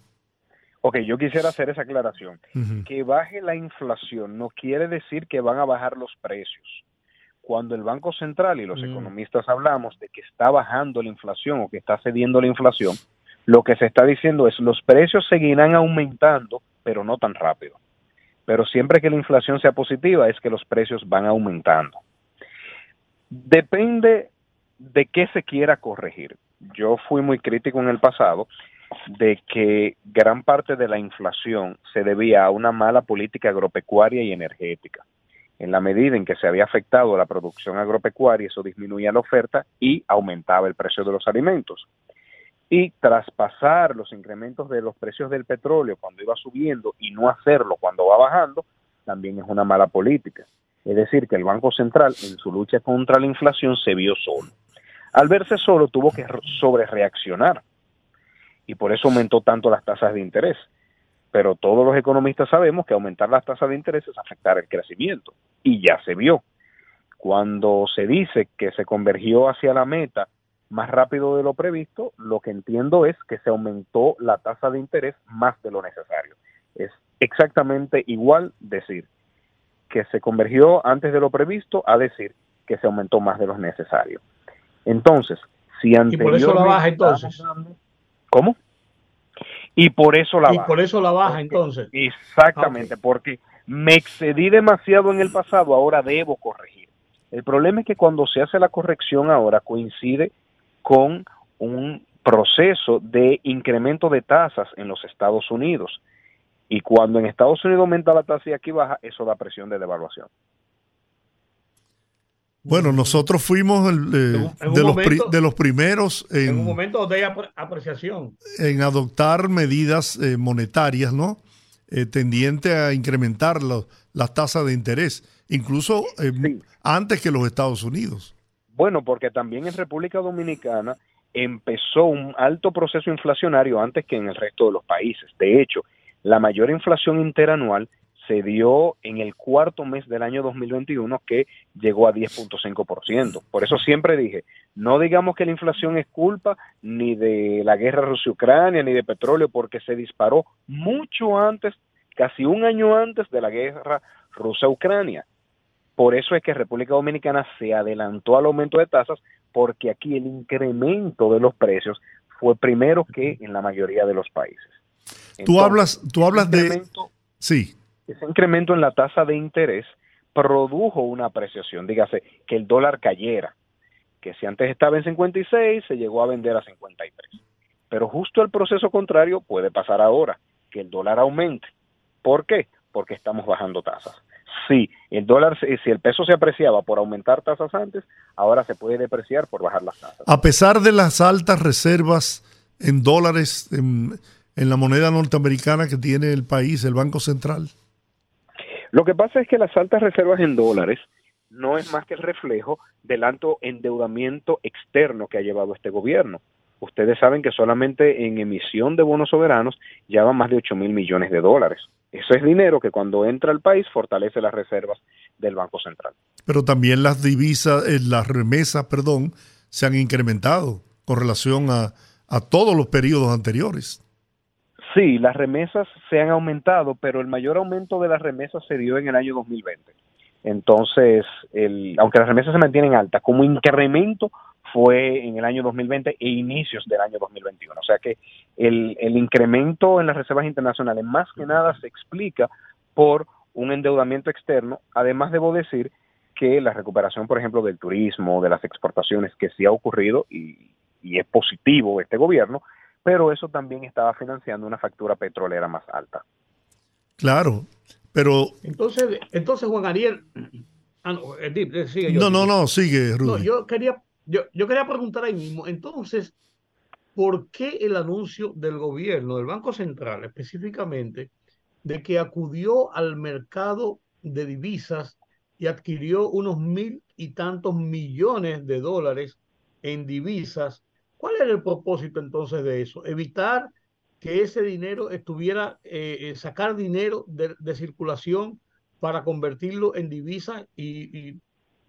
Ok, yo quisiera hacer esa aclaración. Que baje la inflación no quiere decir que van a bajar los precios cuando el Banco Central y los mm. economistas hablamos de que está bajando la inflación o que está cediendo la inflación, lo que se está diciendo es los precios seguirán aumentando, pero no tan rápido. Pero siempre que la inflación sea positiva es que los precios van aumentando. Depende de qué se quiera corregir. Yo fui muy crítico en el pasado de que gran parte de la inflación se debía a una mala política agropecuaria y energética en la medida en que se había afectado la producción agropecuaria, eso disminuía la oferta y aumentaba el precio de los alimentos. Y traspasar los incrementos de los precios del petróleo cuando iba subiendo y no hacerlo cuando va bajando, también es una mala política. Es decir, que el Banco Central en su lucha contra la inflación se vio solo. Al verse solo tuvo que sobrereaccionar y por eso aumentó tanto las tasas de interés pero todos los economistas sabemos que aumentar las tasas de interés es afectar el crecimiento y ya se vio. Cuando se dice que se convergió hacia la meta más rápido de lo previsto, lo que entiendo es que se aumentó la tasa de interés más de lo necesario. Es exactamente igual decir que se convergió antes de lo previsto a decir que se aumentó más de lo necesario. Entonces, si anteriormente... Y por eso la baja entonces. ¿Cómo? y por eso la y por eso la baja entonces. Exactamente, porque me excedí demasiado en el pasado, ahora debo corregir. El problema es que cuando se hace la corrección ahora coincide con un proceso de incremento de tasas en los Estados Unidos. Y cuando en Estados Unidos aumenta la tasa y aquí baja, eso da presión de devaluación. Bueno, nosotros fuimos el, eh, de, los de, los primeros en, un momento de apreciación. En adoptar medidas eh, monetarias, ¿no? Eh, tendiente a incrementar las tasas de interés, incluso antes que los Estados Unidos. Bueno, porque también en República Dominicana empezó un alto proceso inflacionario antes que en el resto de los países. De hecho, la mayor inflación interanual se dio en el cuarto mes del año 2021 que llegó a 10.5%. Por eso siempre dije, no digamos que la inflación es culpa ni de la guerra Rusia-Ucrania ni de petróleo porque se disparó mucho antes, casi un año antes de la guerra Rusia-Ucrania. Por eso es que República Dominicana se adelantó al aumento de tasas porque aquí el incremento de los precios fue primero que en la mayoría de los países. tú hablas, tú hablas de... Sí ese incremento en la tasa de interés produjo una apreciación, dígase, que el dólar cayera, que si antes estaba en 56, se llegó a vender a 53. Pero justo el proceso contrario puede pasar ahora, que el dólar aumente. ¿Por qué? Porque estamos bajando tasas. Si el dólar, si el peso se apreciaba por aumentar tasas antes, ahora se puede depreciar por bajar las tasas. A pesar de las altas reservas en dólares en, en la moneda norteamericana que tiene el país, el Banco Central. Lo que pasa es que las altas reservas en dólares no es más que el reflejo del alto endeudamiento externo que ha llevado este gobierno. Ustedes saben que solamente en emisión de bonos soberanos llevan más de 8 mil millones de dólares. Eso es dinero que cuando entra al país fortalece las reservas del Banco Central. Pero también las divisas, eh, las remesas, perdón, se han incrementado con relación a, a todos los periodos anteriores. Sí, las remesas se han aumentado, pero el mayor aumento de las remesas se dio en el año 2020. Entonces, el, aunque las remesas se mantienen altas, como incremento fue en el año 2020 e inicios del año 2021. O sea que el, el incremento en las reservas internacionales más que nada se explica por un endeudamiento externo. Además, debo decir que la recuperación, por ejemplo, del turismo, de las exportaciones, que sí ha ocurrido y, y es positivo este gobierno, pero eso también estaba financiando una factura petrolera más alta. Claro, pero... Entonces, entonces Juan Ariel... Ah, no, eh, sigue yo, no, no, sigue, No, yo quería, yo, yo quería preguntar ahí mismo, entonces, ¿por qué el anuncio del gobierno, del Banco Central específicamente, de que acudió al mercado de divisas y adquirió unos mil y tantos millones de dólares en divisas ¿Cuál era el propósito entonces de eso? Evitar que ese dinero estuviera, eh, eh, sacar dinero de, circulación para convertirlo en divisa y,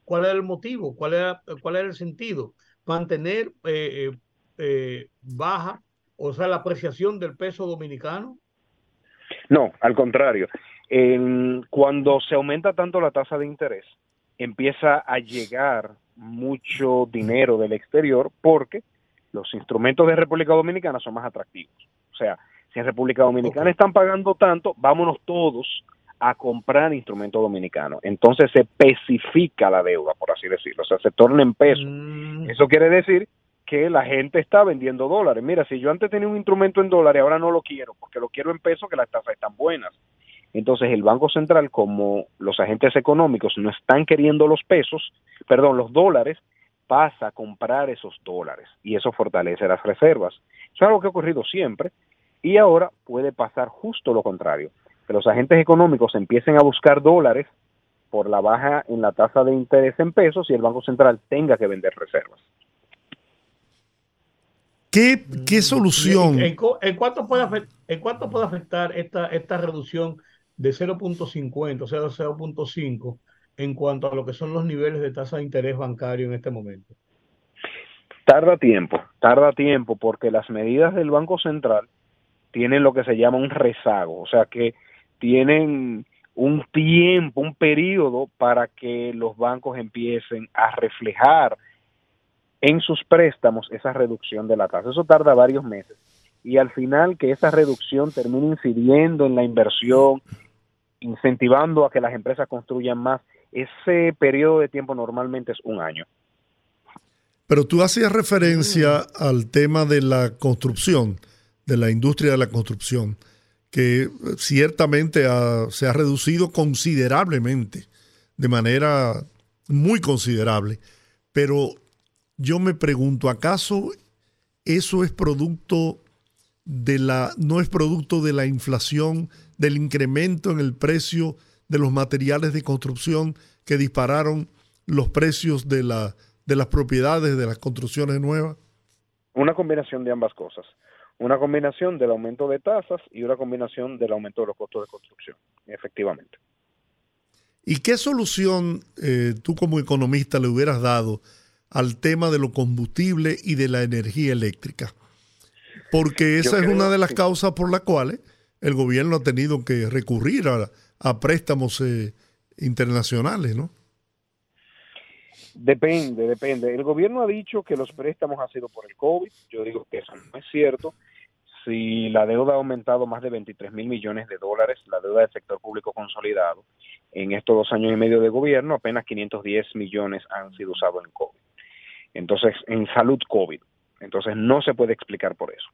cuál era el motivo, cuál era, cuál era el sentido. Mantener eh, baja, o sea, la apreciación del peso dominicano. No, al contrario. cuando se aumenta tanto la tasa de interés, empieza a llegar mucho dinero del exterior porque los instrumentos de República Dominicana son más atractivos. O sea, si en República Dominicana están pagando tanto, vámonos todos a comprar instrumentos dominicanos. Entonces se especifica la deuda, por así decirlo, o sea, se torna en peso. Mm. Eso quiere decir que la gente está vendiendo dólares. Mira, si yo antes tenía un instrumento en dólares, ahora no lo quiero, porque lo quiero en pesos, que las tasas están buenas. Entonces el Banco Central, como los agentes económicos no están queriendo los pesos, perdón, los dólares, pasa a comprar esos dólares y eso fortalece las reservas. Eso es algo que ha ocurrido siempre y ahora puede pasar justo lo contrario, que los agentes económicos empiecen a buscar dólares por la baja en la tasa de interés en pesos y el Banco Central tenga que vender reservas. ¿Qué, qué solución? ¿En, cuánto puede, en cuánto puede afectar esta, esta reducción de 0.50, o sea, de 0.5 en cuanto a lo que son los niveles de tasa de interés bancario en este momento? Tarda tiempo, tarda tiempo porque las medidas del Banco Central tienen lo que se llama un rezago, o sea que tienen un tiempo, un periodo para que los bancos empiecen a reflejar en sus préstamos esa reducción de la tasa. Eso tarda varios meses. Y al final que esa reducción termine incidiendo en la inversión, incentivando a que las empresas construyan más, ese periodo de tiempo normalmente es un año. Pero tú hacías referencia al tema de la construcción, de la industria de la construcción, que ciertamente se ha reducido considerablemente, de manera muy considerable. Pero yo me pregunto, ¿acaso eso es producto de la, no es producto de la inflación, del incremento en el precio de los materiales de construcción que dispararon los precios de, la, de las propiedades de las construcciones nuevas? Una combinación de ambas cosas. Una combinación del aumento de tasas y una combinación del aumento de los costos de construcción, efectivamente. ¿Y qué solución eh, tú como economista le hubieras dado al tema de los combustibles y de la energía eléctrica? Porque esa es una de las causas por las cuales el gobierno ha tenido que recurrir a, a préstamos eh, internacionales, ¿no? Depende, depende. El gobierno ha dicho que los préstamos han sido por el COVID. Yo digo que eso no es cierto. Si la deuda ha aumentado más de 23 mil millones de dólares, la deuda del sector público consolidado, en estos dos años y medio de gobierno, apenas 510 millones han sido usados en COVID. Entonces, en salud COVID. Entonces, no se puede explicar por eso.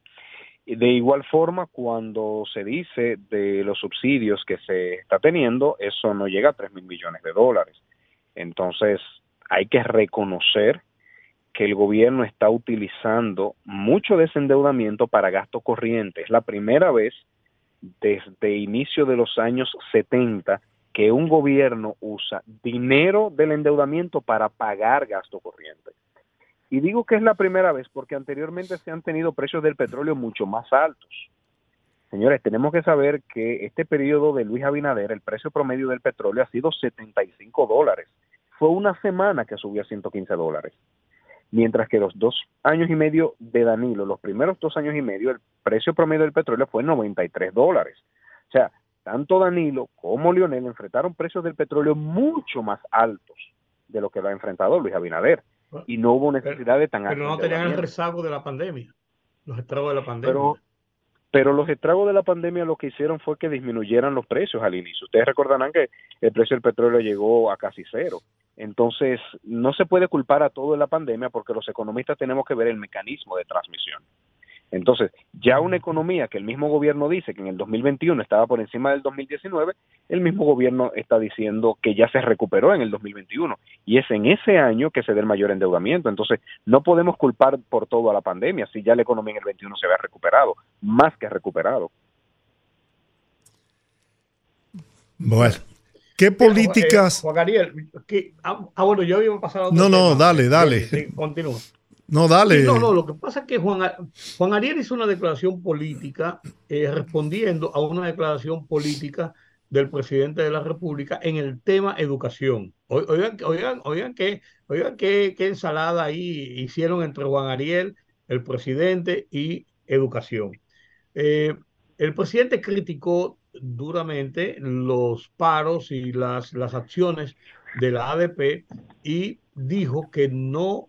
De igual forma, cuando se dice de los subsidios que se está teniendo, eso no llega a 3 mil millones de dólares. Entonces, hay que reconocer que el gobierno está utilizando mucho de ese endeudamiento para gasto corriente. Es la primera vez desde inicio de los años 70 que un gobierno usa dinero del endeudamiento para pagar gasto corriente. Y digo que es la primera vez porque anteriormente se han tenido precios del petróleo mucho más altos. Señores, tenemos que saber que este periodo de Luis Abinader, el precio promedio del petróleo ha sido 75 dólares. Fue una semana que subió a 115 dólares. Mientras que los dos años y medio de Danilo, los primeros dos años y medio, el precio promedio del petróleo fue 93 dólares. O sea, tanto Danilo como Lionel enfrentaron precios del petróleo mucho más altos de lo que lo ha enfrentado Luis Abinader y no hubo necesidad de tan Pero no tenían el rezago de la pandemia, los estragos de la pandemia. Pero, pero los estragos de la pandemia lo que hicieron fue que disminuyeran los precios al inicio. Ustedes recordarán que el precio del petróleo llegó a casi cero. Entonces, no se puede culpar a todo la pandemia porque los economistas tenemos que ver el mecanismo de transmisión. Entonces, ya una economía que el mismo gobierno dice que en el 2021 estaba por encima del 2019, el mismo gobierno está diciendo que ya se recuperó en el 2021 y es en ese año que se da el mayor endeudamiento. Entonces, no podemos culpar por todo a la pandemia si ya la economía en el 21 se había recuperado, más que recuperado. Bueno, ¿qué políticas? Juan Ariel, ah, ah, bueno, yo iba a pasar a No, no, dale, dale. continúa. No, dale. no, no, lo que pasa es que Juan, Juan Ariel hizo una declaración política eh, respondiendo a una declaración política del presidente de la República en el tema educación. Oigan, oigan, oigan, qué, oigan qué, qué ensalada ahí hicieron entre Juan Ariel, el presidente, y educación. Eh, el presidente criticó duramente los paros y las, las acciones de la ADP y dijo que no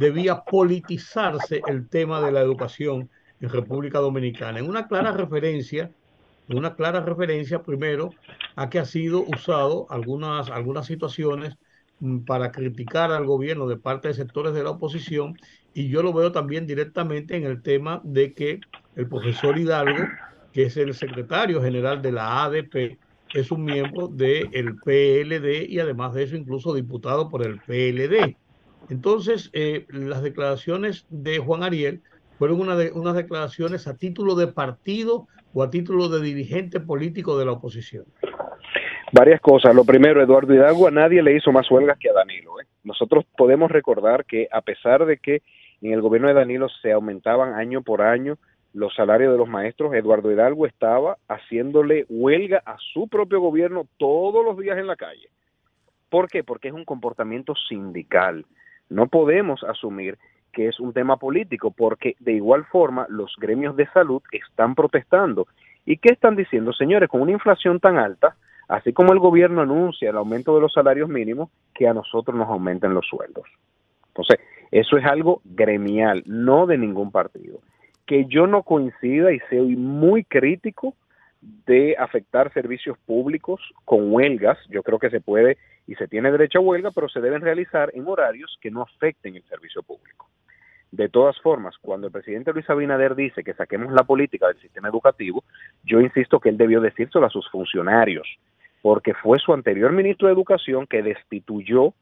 debía politizarse el tema de la educación en República Dominicana, en una clara referencia, una clara referencia primero a que ha sido usado algunas, algunas situaciones mm, para criticar al gobierno de parte de sectores de la oposición y yo lo veo también directamente en el tema de que el profesor Hidalgo, que es el secretario general de la ADP, es un miembro del PLD y además de eso incluso diputado por el PLD. Entonces, eh, las declaraciones de Juan Ariel fueron una de, unas declaraciones a título de partido o a título de dirigente político de la oposición. Varias cosas. Lo primero, Eduardo Hidalgo a nadie le hizo más huelgas que a Danilo. ¿eh? Nosotros podemos recordar que a pesar de que en el gobierno de Danilo se aumentaban año por año los salarios de los maestros, Eduardo Hidalgo estaba haciéndole huelga a su propio gobierno todos los días en la calle. ¿Por qué? Porque es un comportamiento sindical. No podemos asumir que es un tema político, porque de igual forma los gremios de salud están protestando. ¿Y qué están diciendo, señores? Con una inflación tan alta, así como el gobierno anuncia el aumento de los salarios mínimos, que a nosotros nos aumenten los sueldos. Entonces, eso es algo gremial, no de ningún partido. Que yo no coincida y soy muy crítico de afectar servicios públicos con huelgas. Yo creo que se puede y se tiene derecho a huelga, pero se deben realizar en horarios que no afecten el servicio público. De todas formas, cuando el presidente Luis Abinader dice que saquemos la política del sistema educativo, yo insisto que él debió decírselo a sus funcionarios, porque fue su anterior ministro de Educación que destituyó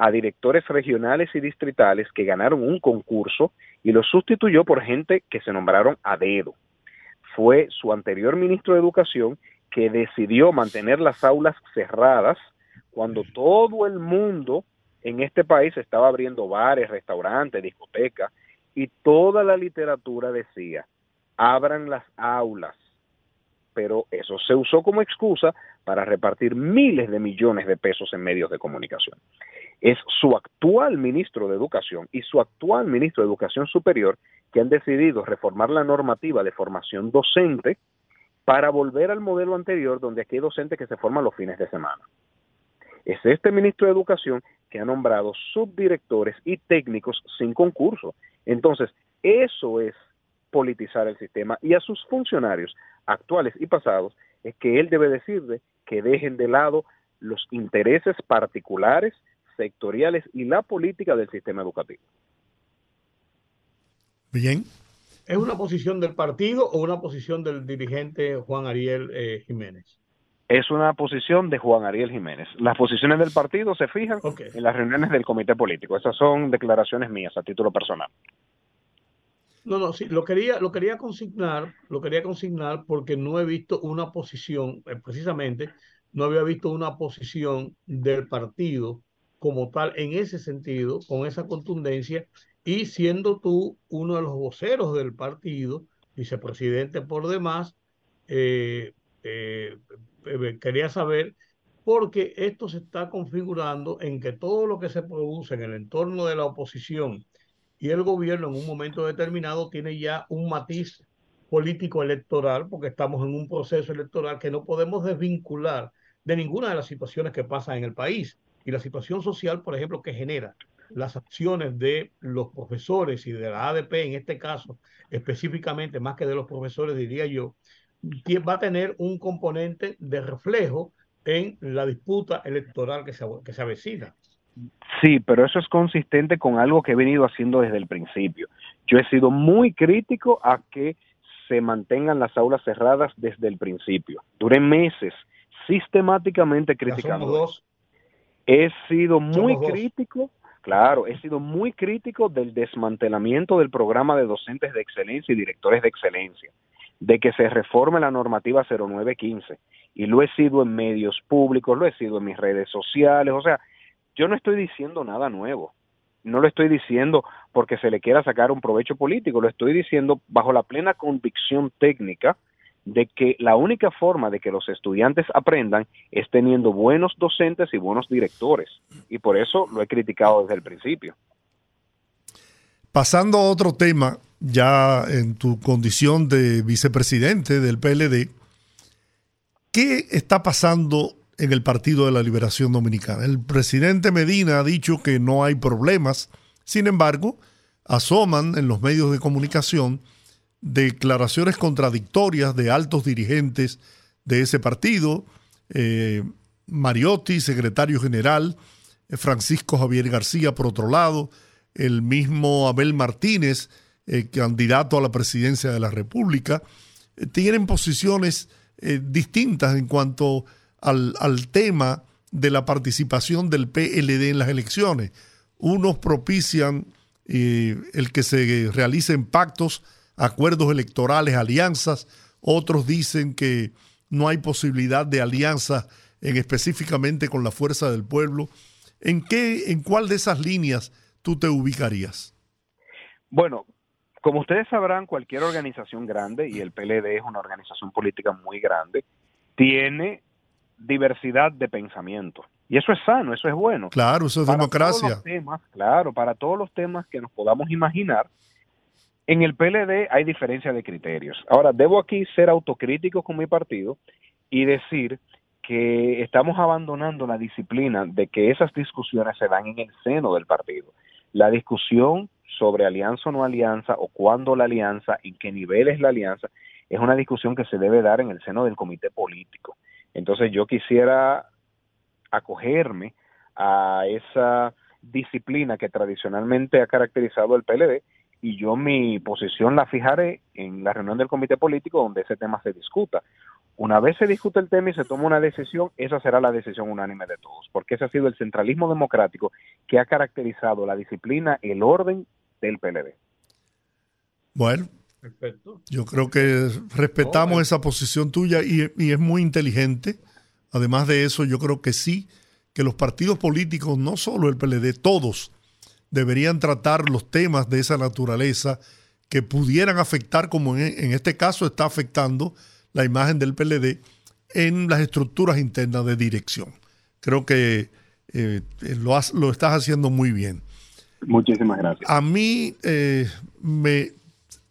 a directores regionales y distritales que ganaron un concurso y los sustituyó por gente que se nombraron a dedo. Fue su anterior ministro de Educación que decidió mantener las aulas cerradas cuando todo el mundo en este país estaba abriendo bares, restaurantes, discotecas, y toda la literatura decía, abran las aulas. Pero eso se usó como excusa para repartir miles de millones de pesos en medios de comunicación. Es su actual ministro de Educación y su actual ministro de Educación Superior que han decidido reformar la normativa de formación docente para volver al modelo anterior donde aquí hay docentes que se forman los fines de semana. Es este ministro de Educación que ha nombrado subdirectores y técnicos sin concurso. Entonces, eso es politizar el sistema y a sus funcionarios actuales y pasados es que él debe decirle que dejen de lado los intereses particulares, sectoriales y la política del sistema educativo. Bien. ¿Es una posición del partido o una posición del dirigente Juan Ariel eh, Jiménez? es una posición de Juan Ariel Jiménez. Las posiciones del partido se fijan en las reuniones del comité político. Esas son declaraciones mías a título personal. No, no, sí, lo quería, lo quería consignar, lo quería consignar porque no he visto una posición, eh, precisamente, no había visto una posición del partido como tal en ese sentido, con esa contundencia, y siendo tú uno de los voceros del partido, vicepresidente por demás, eh, eh, quería saber porque esto se está configurando en que todo lo que se produce en el entorno de la oposición y el gobierno en un momento determinado tiene ya un matiz político electoral, porque estamos en un proceso electoral que no podemos desvincular de ninguna de las situaciones que pasan en el país. Y la situación social, por ejemplo, que genera las acciones de los profesores y de la ADP, en este caso específicamente, más que de los profesores, diría yo, va a tener un componente de reflejo en la disputa electoral que se, que se avecina. Sí, pero eso es consistente con algo que he venido haciendo desde el principio. Yo he sido muy crítico a que se mantengan las aulas cerradas desde el principio. Duré meses sistemáticamente criticando. He sido muy crítico, claro, he sido muy crítico del desmantelamiento del programa de docentes de excelencia y directores de excelencia de que se reforme la normativa 0915. Y lo he sido en medios públicos, lo he sido en mis redes sociales, o sea, yo no estoy diciendo nada nuevo. No lo estoy diciendo porque se le quiera sacar un provecho político, lo estoy diciendo bajo la plena convicción técnica de que la única forma de que los estudiantes aprendan es teniendo buenos docentes y buenos directores. Y por eso lo he criticado desde el principio. Pasando a otro tema, ya en tu condición de vicepresidente del PLD, ¿qué está pasando en el Partido de la Liberación Dominicana? El presidente Medina ha dicho que no hay problemas, sin embargo, asoman en los medios de comunicación declaraciones contradictorias de altos dirigentes de ese partido, eh, Mariotti, secretario general, eh, Francisco Javier García, por otro lado, el mismo Abel Martínez, eh, candidato a la presidencia de la República, tienen posiciones distintas en cuanto al, al tema de la participación del PLD en las elecciones. Unos propician eh, el que se realicen pactos, acuerdos electorales, alianzas, otros dicen que no hay posibilidad de alianza en específicamente con la fuerza del pueblo. ¿En qué, en cuál de esas líneas tú te ubicarías? Bueno, como ustedes sabrán, cualquier organización grande, y el PLD es una organización política muy grande, tiene diversidad de pensamiento. Y eso es sano, eso es bueno. Claro, eso es democracia. temas, claro, para todos los temas que nos podamos imaginar, en el PLD hay diferencia de criterios. Ahora, debo aquí ser autocrítico con mi partido y decir que estamos abandonando la disciplina de que esas discusiones se dan en el seno del partido. La discusión sobre alianza o no alianza, o cuándo la alianza, en qué nivel es la alianza, es una discusión que se debe dar en el seno del comité político. Entonces yo quisiera acogerme a esa disciplina que tradicionalmente ha caracterizado el PLD y yo mi posición la fijaré en la reunión del comité político donde ese tema se discuta. Una vez se discute el tema y se toma una decisión, esa será la decisión unánime de todos, porque ese ha sido el centralismo democrático que ha caracterizado la disciplina, el orden del PLD. Bueno, yo creo que respetamos esa posición tuya y, y es muy inteligente. Además de eso, yo creo que sí, que los partidos políticos, no solo el PLD, todos deberían tratar los temas de esa naturaleza que pudieran afectar, como en, este caso está afectando la imagen del PLD en las estructuras internas de dirección. Creo que eh, lo, lo, estás haciendo muy bien. Muchísimas gracias. A mí eh, me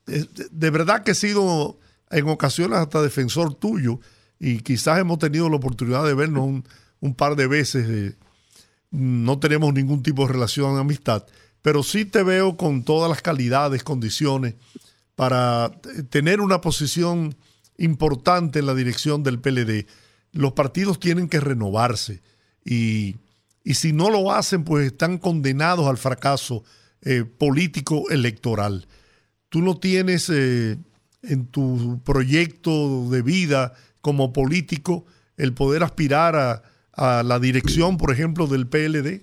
de verdad que he sido en ocasiones hasta defensor tuyo y quizás hemos tenido la oportunidad de vernos un, par de veces. Eh, no tenemos ningún tipo de relación de amistad, pero sí te veo con todas las calidades, condiciones para tener una posición importante en la dirección del PLD. Los partidos tienen que renovarse y, si no lo hacen, pues están condenados al fracaso eh, político electoral. Tú no tienes eh, en tu proyecto de vida como político el poder aspirar a, a la dirección, por ejemplo, del PLD?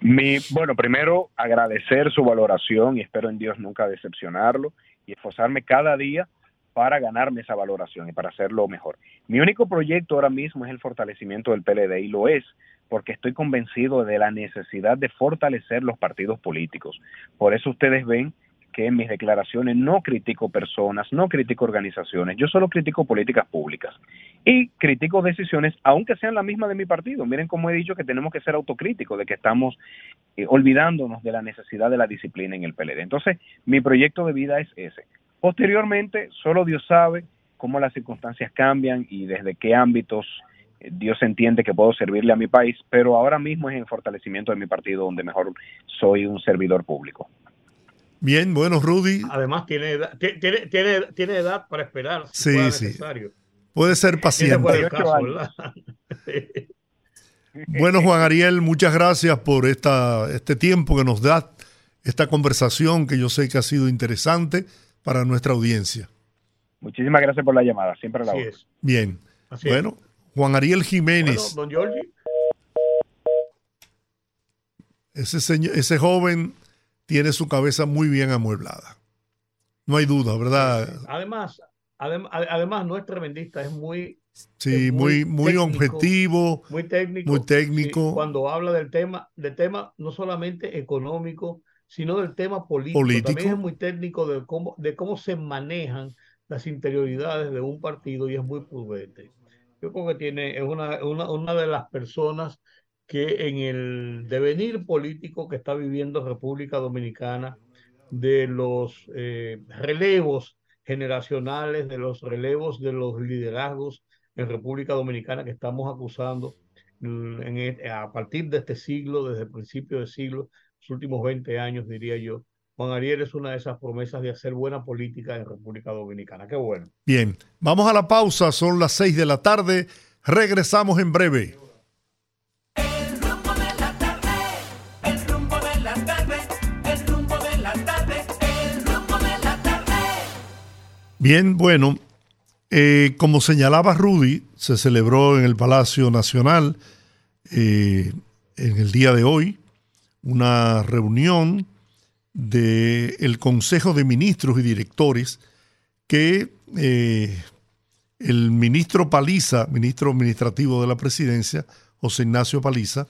Mi, bueno, primero agradecer su valoración y espero en Dios nunca decepcionarlo y esforzarme cada día para ganarme esa valoración y para hacerlo mejor. Mi único proyecto ahora mismo es el fortalecimiento del PLD y lo es porque estoy convencido de la necesidad de fortalecer los partidos políticos. Por eso ustedes ven que en mis declaraciones no critico personas, no critico organizaciones, yo solo critico políticas públicas y critico decisiones, aunque sean la misma de mi partido. Miren cómo he dicho que tenemos que ser autocríticos, de que estamos eh, olvidándonos de la necesidad de la disciplina en el PLD. Entonces, mi proyecto de vida es ese. Posteriormente, solo Dios sabe cómo las circunstancias cambian y desde qué ámbitos eh, Dios entiende que puedo servirle a mi país, pero ahora mismo es en fortalecimiento de mi partido donde mejor soy un servidor público. Bien, bueno, Rudy. Además, tiene edad, tiene, tiene, tiene edad para esperar. sí, sí. Puede ser paciente. [LAUGHS] bueno, Juan Ariel, muchas gracias por esta, este tiempo que nos da, esta conversación que yo sé que ha sido interesante para nuestra audiencia. Muchísimas gracias por la llamada, siempre la voz. Bien. bueno, Juan Ariel Jiménez. don Giorgi. Ese, señor, ese joven tiene su cabeza muy bien amueblada. No hay duda, ¿verdad? Además, además no es tremendista, es muy... Sí, muy, muy, objetivo. Muy técnico. Muy técnico. cuando habla del tema, del tema no solamente económico, sino del tema político. También es muy técnico de cómo, de cómo se manejan las interioridades de un partido y es muy prudente. Yo creo que tiene, es una, una, una de las personas que en el devenir político que está viviendo República Dominicana, de los eh, relevos generacionales, de los relevos de los liderazgos en República Dominicana que estamos acusando mm, en, e, a partir de este siglo, desde el principio del siglo, los últimos 20 años, diría yo. Juan Ariel es una de esas promesas de hacer buena política en República Dominicana. Qué bueno. Bien, vamos a la pausa, son las 6 de la tarde, regresamos en breve. Bien, bueno, Eh, como señalaba Rudy, se celebró en el Palacio Nacional eh, en el día de hoy una reunión del Consejo de Ministros y Directores que eh, el ministro Paliza, ministro administrativo de la presidencia, José Ignacio Paliza,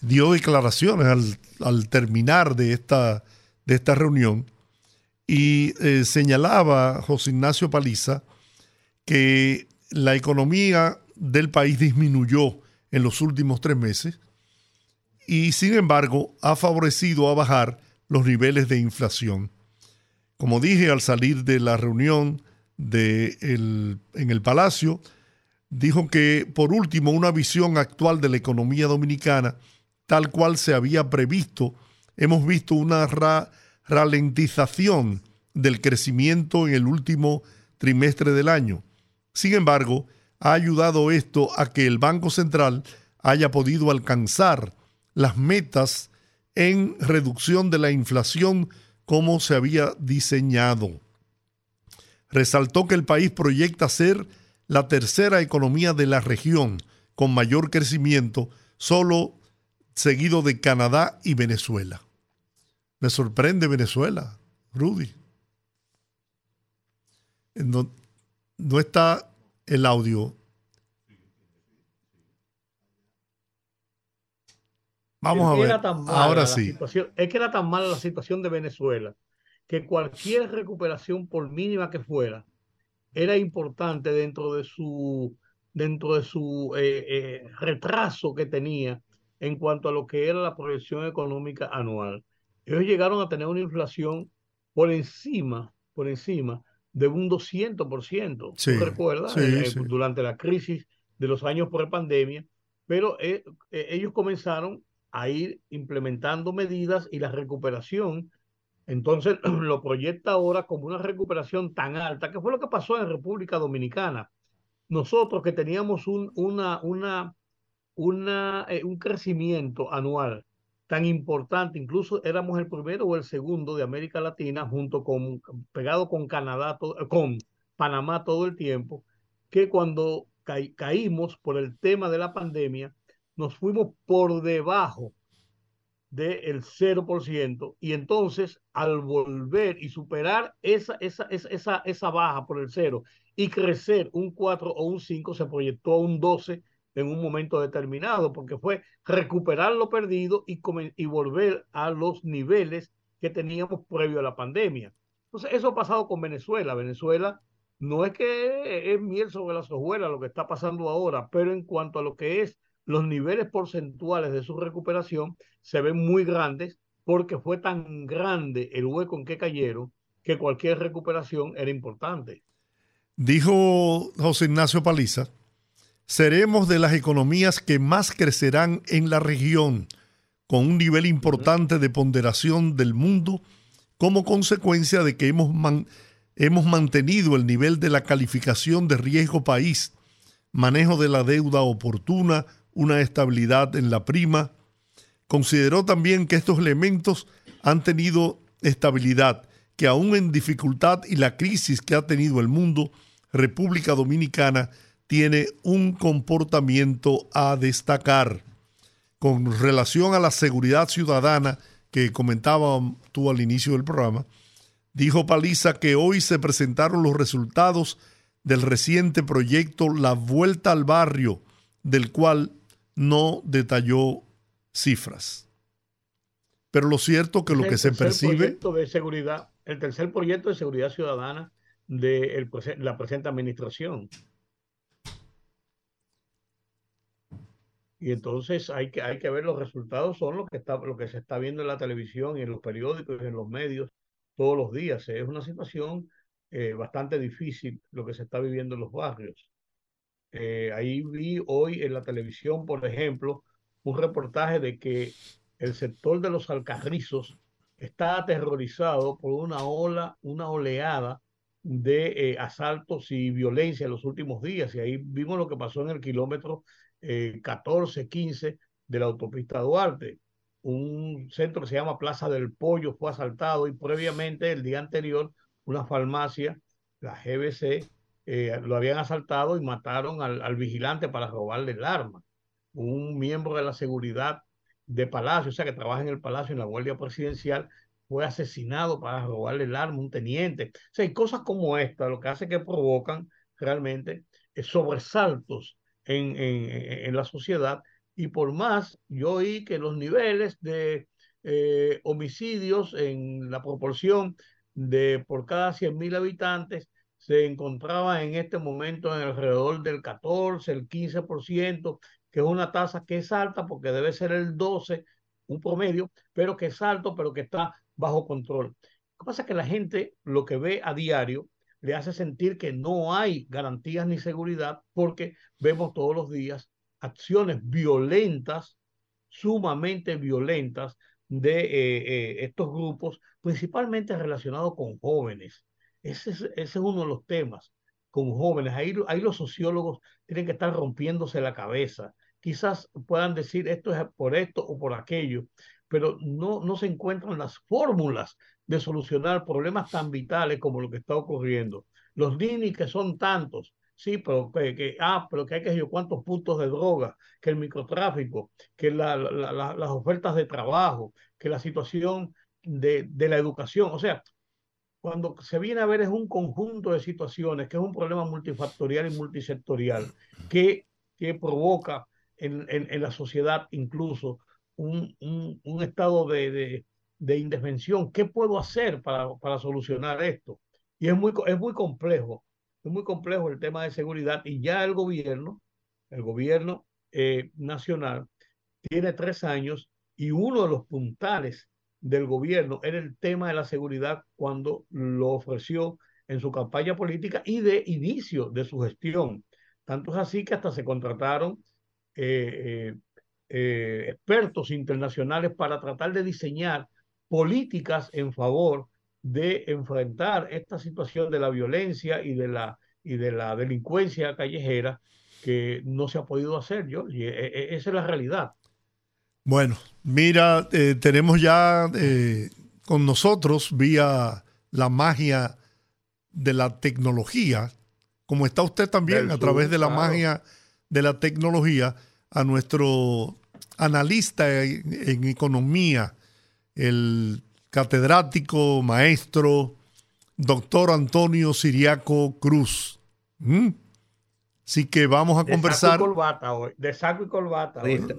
dio declaraciones al, al terminar de esta, de esta reunión y eh, señalaba José Ignacio Paliza que la economía del país disminuyó en los últimos tres meses y sin embargo ha favorecido a bajar los niveles de inflación. Como dije al salir de la reunión de en el Palacio, dijo que por último una visión actual de la economía dominicana, tal cual se había previsto, hemos visto una ralentización del crecimiento en el último trimestre del año. Sin embargo, ha ayudado esto a que el Banco Central haya podido alcanzar las metas en reducción de la inflación como se había diseñado. Resaltó que el país proyecta ser la tercera economía de la región con mayor crecimiento, solo seguido de Canadá y Venezuela. Me sorprende Venezuela, Rudy. No, no está el audio. Vamos a ver. Ahora sí. Es que era tan mala la situación de Venezuela que cualquier recuperación, por mínima que fuera, era importante dentro de su, dentro de su eh, eh, retraso que tenía en cuanto a lo que era la proyección económica anual. Ellos llegaron a tener una inflación por encima, por encima de un 200%. Sí, ¿Tú recuerdas? Eh, durante la crisis de los años por pandemia, pero ellos comenzaron a ir implementando medidas y la recuperación entonces [CLEARS THROAT] lo proyecta ahora como una recuperación tan alta, que fue lo que pasó en República Dominicana. Nosotros que teníamos un, una, una, una, eh, un crecimiento anual tan importante, incluso éramos el primero o el segundo de América Latina, junto con, pegado con Canadá, con Panamá todo el tiempo, que cuando caímos por el tema de la pandemia, nos fuimos por debajo del 0%, y entonces al volver y superar esa, esa, esa, esa, baja por el 0 y crecer un 4 o un 5, se proyectó a un 12 en un momento determinado, porque fue recuperar lo perdido y, volver a los niveles que teníamos previo a la pandemia. Entonces, eso ha pasado con Venezuela. Venezuela no es que es miel sobre la hojuelas lo que está pasando ahora, pero en cuanto a lo que es los niveles porcentuales de su recuperación se ven muy grandes porque fue tan grande el hueco en que cayeron que cualquier recuperación era importante. Dijo José Ignacio Paliza, seremos de las economías que más crecerán en la región, con un nivel importante de ponderación del mundo como consecuencia de que hemos, hemos mantenido el nivel de la calificación de riesgo país, manejo de la deuda oportuna, una estabilidad en la prima. Consideró también que estos elementos han tenido estabilidad, que aún en dificultad y la crisis que ha tenido el mundo, República Dominicana tiene un comportamiento a destacar. Con relación a la seguridad ciudadana que comentaba tú al inicio del programa, dijo Paliza que hoy se presentaron los resultados del reciente proyecto La Vuelta al Barrio, del cual no detalló cifras. Pero lo cierto que lo que se percibe... Proyecto de seguridad, el tercer proyecto de seguridad ciudadana de la presente administración. Y entonces hay que, hay que ver los resultados, son lo que, está, lo que se está viendo en la televisión y en los periódicos y en los medios todos los días. Es una situación eh, bastante difícil lo que se está viviendo en los barrios. Eh, ahí vi hoy en la televisión, por ejemplo, un reportaje de que el sector de los alcarrizos está aterrorizado por una ola, una oleada de eh, asaltos y violencia en los últimos días. Y ahí vimos lo que pasó en el kilómetro 14, eh, 15 de la autopista Duarte. Un centro que se llama Plaza del Pollo fue asaltado y previamente el día anterior una farmacia, la GBC, eh, lo habían asaltado y mataron al, al, vigilante para robarle el arma. Un miembro de la seguridad de Palacio, o sea, que trabaja en el Palacio, en la Guardia Presidencial, fue asesinado para robarle el arma, un teniente. O sea, hay cosas como esta, lo que hace que provocan realmente eh, sobresaltos en, en, la sociedad. Y por más, yo oí que los niveles de eh, homicidios en la proporción de por cada 100.000 habitantes se encontraba en este momento en alrededor del 14, el 15%, que es una tasa que es alta porque debe ser el 12, un promedio, pero que es alto, pero que está bajo control. Lo pasa que la gente lo que ve a diario le hace sentir que no hay garantías ni seguridad porque vemos todos los días acciones violentas, sumamente violentas de eh, eh, estos grupos, principalmente relacionados con jóvenes. Ese es, ese es, uno de los temas, con jóvenes. Ahí, ahí los sociólogos tienen que estar rompiéndose la cabeza. Quizás puedan decir esto es por esto o por aquello, pero no, no se encuentran las fórmulas de solucionar problemas tan vitales como lo que está ocurriendo. Los ninis que son tantos, sí, pero que, ah, pero que hay que decir cuántos puntos de droga, que el microtráfico, que la, la, la, las ofertas de trabajo, que la situación de, de, la educación. O sea, cuando se viene a ver es un conjunto de situaciones, que es un problema multifactorial y multisectorial, que, que provoca en, en, en la sociedad incluso un, un, un estado de, de, indefensión. ¿Qué puedo hacer para, para solucionar esto? Y es muy, es muy complejo, es muy complejo el tema de seguridad y ya el gobierno, el gobierno eh, nacional, tiene tres años y uno de los puntales del gobierno era el tema de la seguridad cuando lo ofreció en su campaña política y de inicio de su gestión. Tanto es así que hasta se contrataron eh, eh, expertos internacionales para tratar de diseñar políticas en favor de enfrentar esta situación de la violencia y de la, y de la delincuencia callejera que no se ha podido hacer, yo y e, e, esa es la realidad. Bueno, mira, eh, tenemos ya eh, con nosotros vía la magia de la tecnología, como está usted también Del a través sur, de la claro. magia de la tecnología, a nuestro analista en, en economía, el catedrático, maestro, doctor Antonio Siriaco Cruz. ¿Mm? Así que vamos a de conversar. Saco y corbata hoy, de saco y corbata. Hoy. [LAUGHS]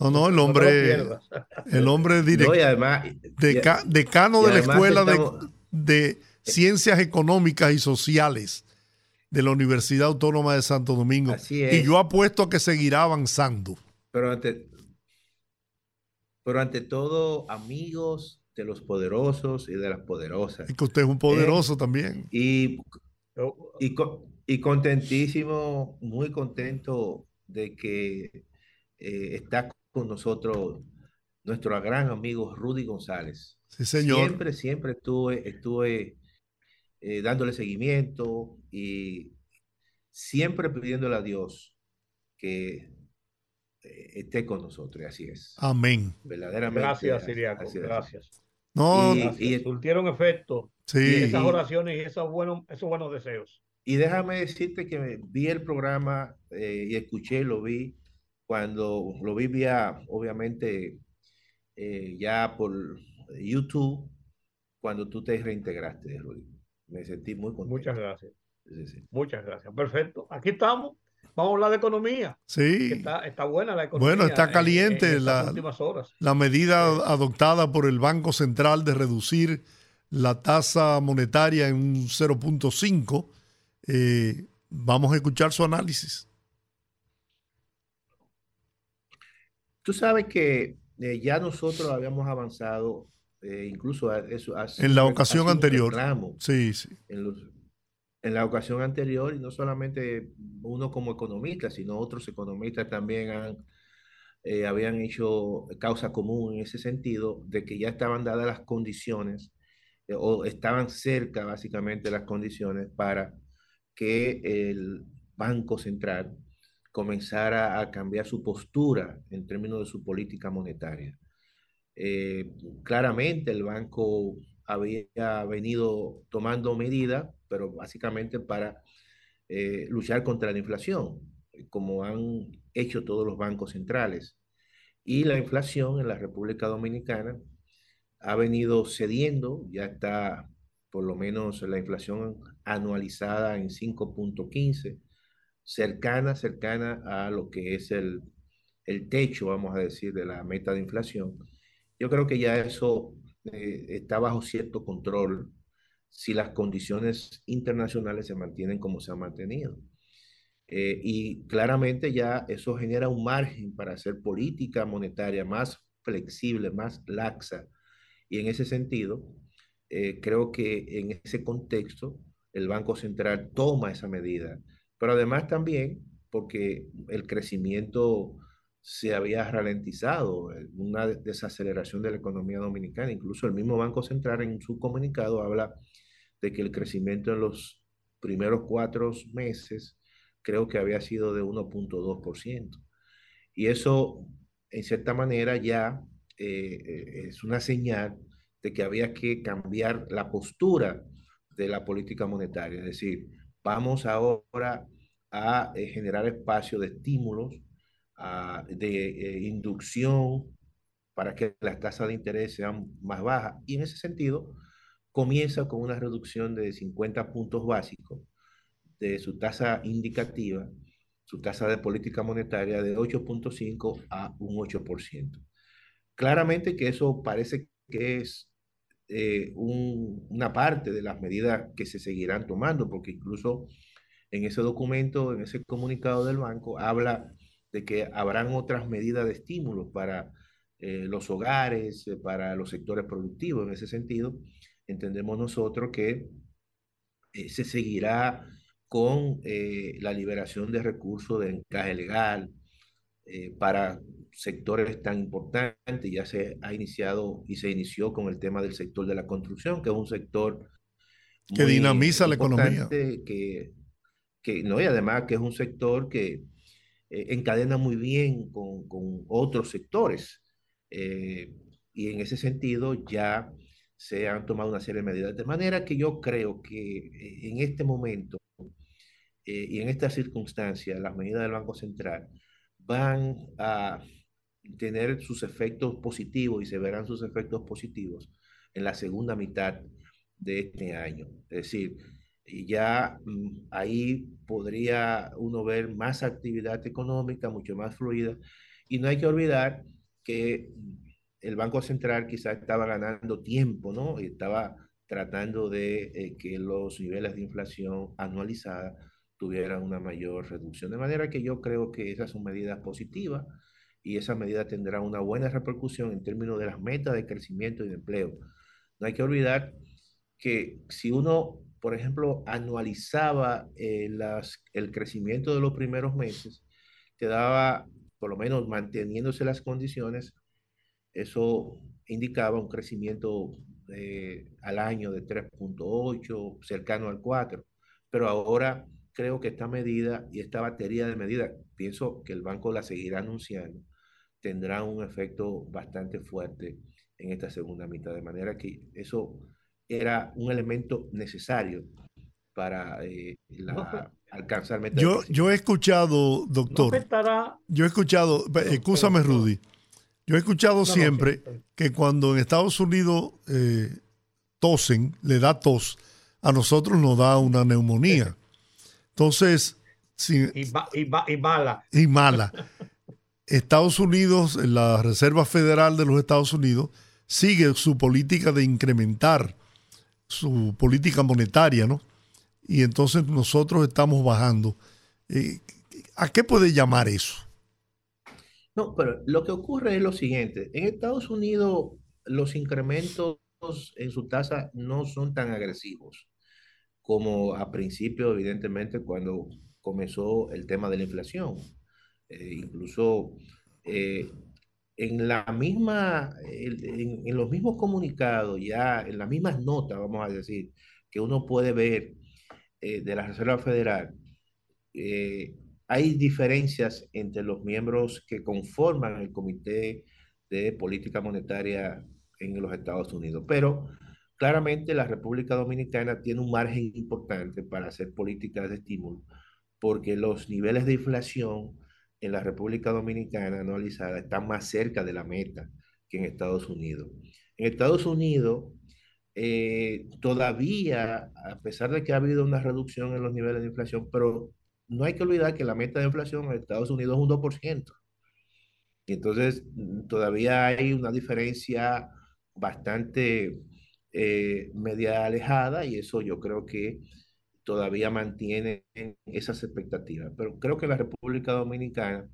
No, no, el hombre, no el hombre directo, no, además, deca, decano de la Escuela estamos... de, de Ciencias Económicas y Sociales de la Universidad Autónoma de Santo Domingo. Y yo apuesto a que seguirá avanzando. Pero pero ante todo, amigos de los poderosos y de las poderosas. Y que usted es un poderoso eh, también. Y, y, y, contentísimo, muy contento de que eh, está con nosotros nuestro gran amigo Rudy González. Sí, señor. Siempre, siempre estuve, estuve eh, dándole seguimiento y siempre pidiéndole a Dios que esté con nosotros, y así es. Amén. Verdaderamente. Gracias, Siriaco, gracias. No, y, y, surtieron efecto. Sí. esas oraciones y esos buenos, esos buenos deseos. Y déjame decirte que vi el programa eh, y escuché, lo vi, cuando lo vi vía, obviamente, eh, ya por YouTube, cuando tú te reintegraste, Rudy. Me sentí muy contento. Muchas gracias. Sí, sí. Muchas gracias. Perfecto. Aquí estamos. Vamos a hablar de economía. Sí. Está, está, buena la economía. Bueno, está caliente en, en la, últimas horas. la medida sí. adoptada por el Banco Central de reducir la tasa monetaria en un 0.5. Eh, vamos a escuchar su análisis. Tú sabes que eh, ya nosotros habíamos avanzado, eh, incluso a eso. A en la ocasión anterior. Reclamo, sí, sí. En los, en la ocasión anterior, y no solamente uno como economista, sino otros economistas también han, eh, habían hecho causa común en ese sentido, de que ya estaban dadas las condiciones, eh, o estaban cerca básicamente las condiciones para que el Banco Central comenzara a cambiar su postura en términos de su política monetaria. Eh, claramente el banco había venido tomando medidas, pero básicamente para eh, luchar contra la inflación, como han hecho todos los bancos centrales. Y la inflación en la República Dominicana ha venido cediendo, ya está por lo menos la inflación anualizada en 5.15, cercana, cercana a lo que es el, el techo, vamos a decir, de la meta de inflación. Yo creo que ya eso eh, está bajo cierto control si las condiciones internacionales se mantienen como se han mantenido. Eh, y claramente ya eso genera un margen para hacer política monetaria más flexible, más laxa. Y en ese sentido, eh, creo que en ese contexto el Banco Central toma esa medida. Pero además también porque el crecimiento se había ralentizado, eh, una desaceleración de la economía dominicana. Incluso el mismo Banco Central en su comunicado habla de que el crecimiento en los primeros cuatro meses creo que había sido de 1.2%. Y eso, en cierta manera, ya eh, eh, es una señal de que había que cambiar la postura de la política monetaria. Es decir, vamos ahora a generar espacio de estímulos de eh, inducción para que las tasas de interés sean más bajas. Y en ese sentido, comienza con una reducción de 50 puntos básicos de su tasa indicativa, su tasa de política monetaria de 8.5 a un 8%. Claramente que eso parece que es eh, una parte de las medidas que se seguirán tomando, porque incluso en ese documento, en ese comunicado del banco, habla de que habrán otras medidas de estímulo para eh, los hogares, eh, para los sectores productivos. En ese sentido, entendemos nosotros que eh, se seguirá con la liberación de recursos de encaje legal para sectores tan importantes. Ya se ha iniciado y se inició con el tema del sector de la construcción, que es un sector que dinamiza la economía. Que, que, no, y además que es un sector que eh, encadena muy bien con, con otros sectores. Eh, y en ese sentido ya se han tomado una serie de medidas. De manera que yo creo que eh, en este momento y en esta circunstancia, las medidas del Banco Central van a tener sus efectos positivos y se verán sus efectos positivos en la segunda mitad de este año. Es decir, ya mm, ahí podría uno ver más actividad económica, mucho más fluida. Y no hay que olvidar que el Banco Central quizás estaba ganando tiempo, ¿no? Estaba tratando de eh, que los niveles de inflación anualizada tuvieran una mayor reducción. De manera que yo creo que esas son medidas positivas y esa medida tendrá una buena repercusión en términos de las metas de crecimiento y de empleo. No hay que olvidar que si uno por ejemplo, anualizaba eh, las, el crecimiento de los primeros meses, te daba, por lo menos manteniéndose las condiciones, eso indicaba un crecimiento eh, al año de 3.8, cercano al 4. Pero ahora creo que esta medida y esta batería de medidas, pienso que el banco la seguirá anunciando, tendrá un efecto bastante fuerte en esta segunda mitad. De manera que eso era un elemento necesario para eh, alcanzar metas. Yo, yo he escuchado, doctor, yo he escuchado, escúchame Rudy, yo he escuchado siempre que cuando en Estados Unidos eh, tosen, le da tos, a nosotros nos da una neumonía. [LAUGHS] Entonces, y, y, mala. Y mala. [LAUGHS] Estados Unidos, la Reserva Federal de los Estados Unidos, sigue su política de incrementar su política monetaria, ¿no? Y entonces nosotros estamos bajando. Eh, ¿A qué puede llamar eso? No, pero lo que ocurre es lo siguiente. En Estados Unidos los incrementos en su tasa no son tan agresivos como a principio, evidentemente, cuando comenzó el tema de la inflación. Eh, incluso eh, en la misma, en, los mismos comunicados, ya en las mismas notas, vamos a decir, que uno puede ver eh, de la Reserva Federal, eh, hay diferencias entre los miembros que conforman el Comité de Política Monetaria en los Estados Unidos, pero claramente la República Dominicana tiene un margen importante para hacer políticas de estímulo, porque los niveles de inflación en la República Dominicana anualizada están más cerca de la meta que en Estados Unidos. En Estados Unidos, eh, todavía, a pesar de que ha habido una reducción en los niveles de inflación, pero no hay que olvidar que la meta de inflación en Estados Unidos es un 2%. Y entonces mm, todavía hay una diferencia bastante eh, media alejada y eso yo creo que todavía mantiene esas expectativas. Pero creo que la República Dominicana,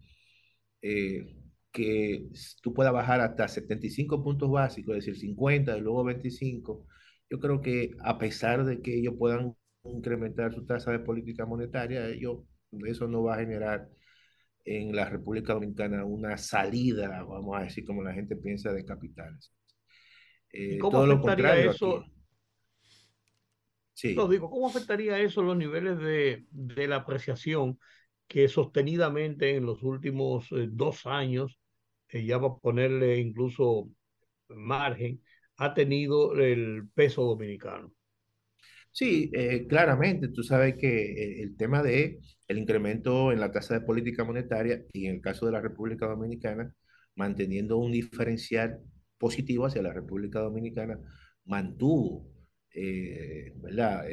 eh, que tú puedas bajar hasta 75 puntos básicos, es decir, 50 y luego 25, yo creo que a pesar de que ellos puedan incrementar su tasa de política monetaria, ellos, eso no va a generar en la República Dominicana una salida, vamos a decir, como la gente piensa, de capitales. Eh, cómo todo afectaría eso? Sí. digo, ¿cómo afectaría eso los niveles de, de, la apreciación que sostenidamente en los últimos eh, dos años, eh, ya va a ponerle incluso margen, ha tenido el peso dominicano? Sí, claramente, tú sabes que el tema de el incremento en la tasa de política monetaria y en el caso de la República Dominicana, manteniendo un diferencial positivo hacia la República Dominicana, mantuvo eh,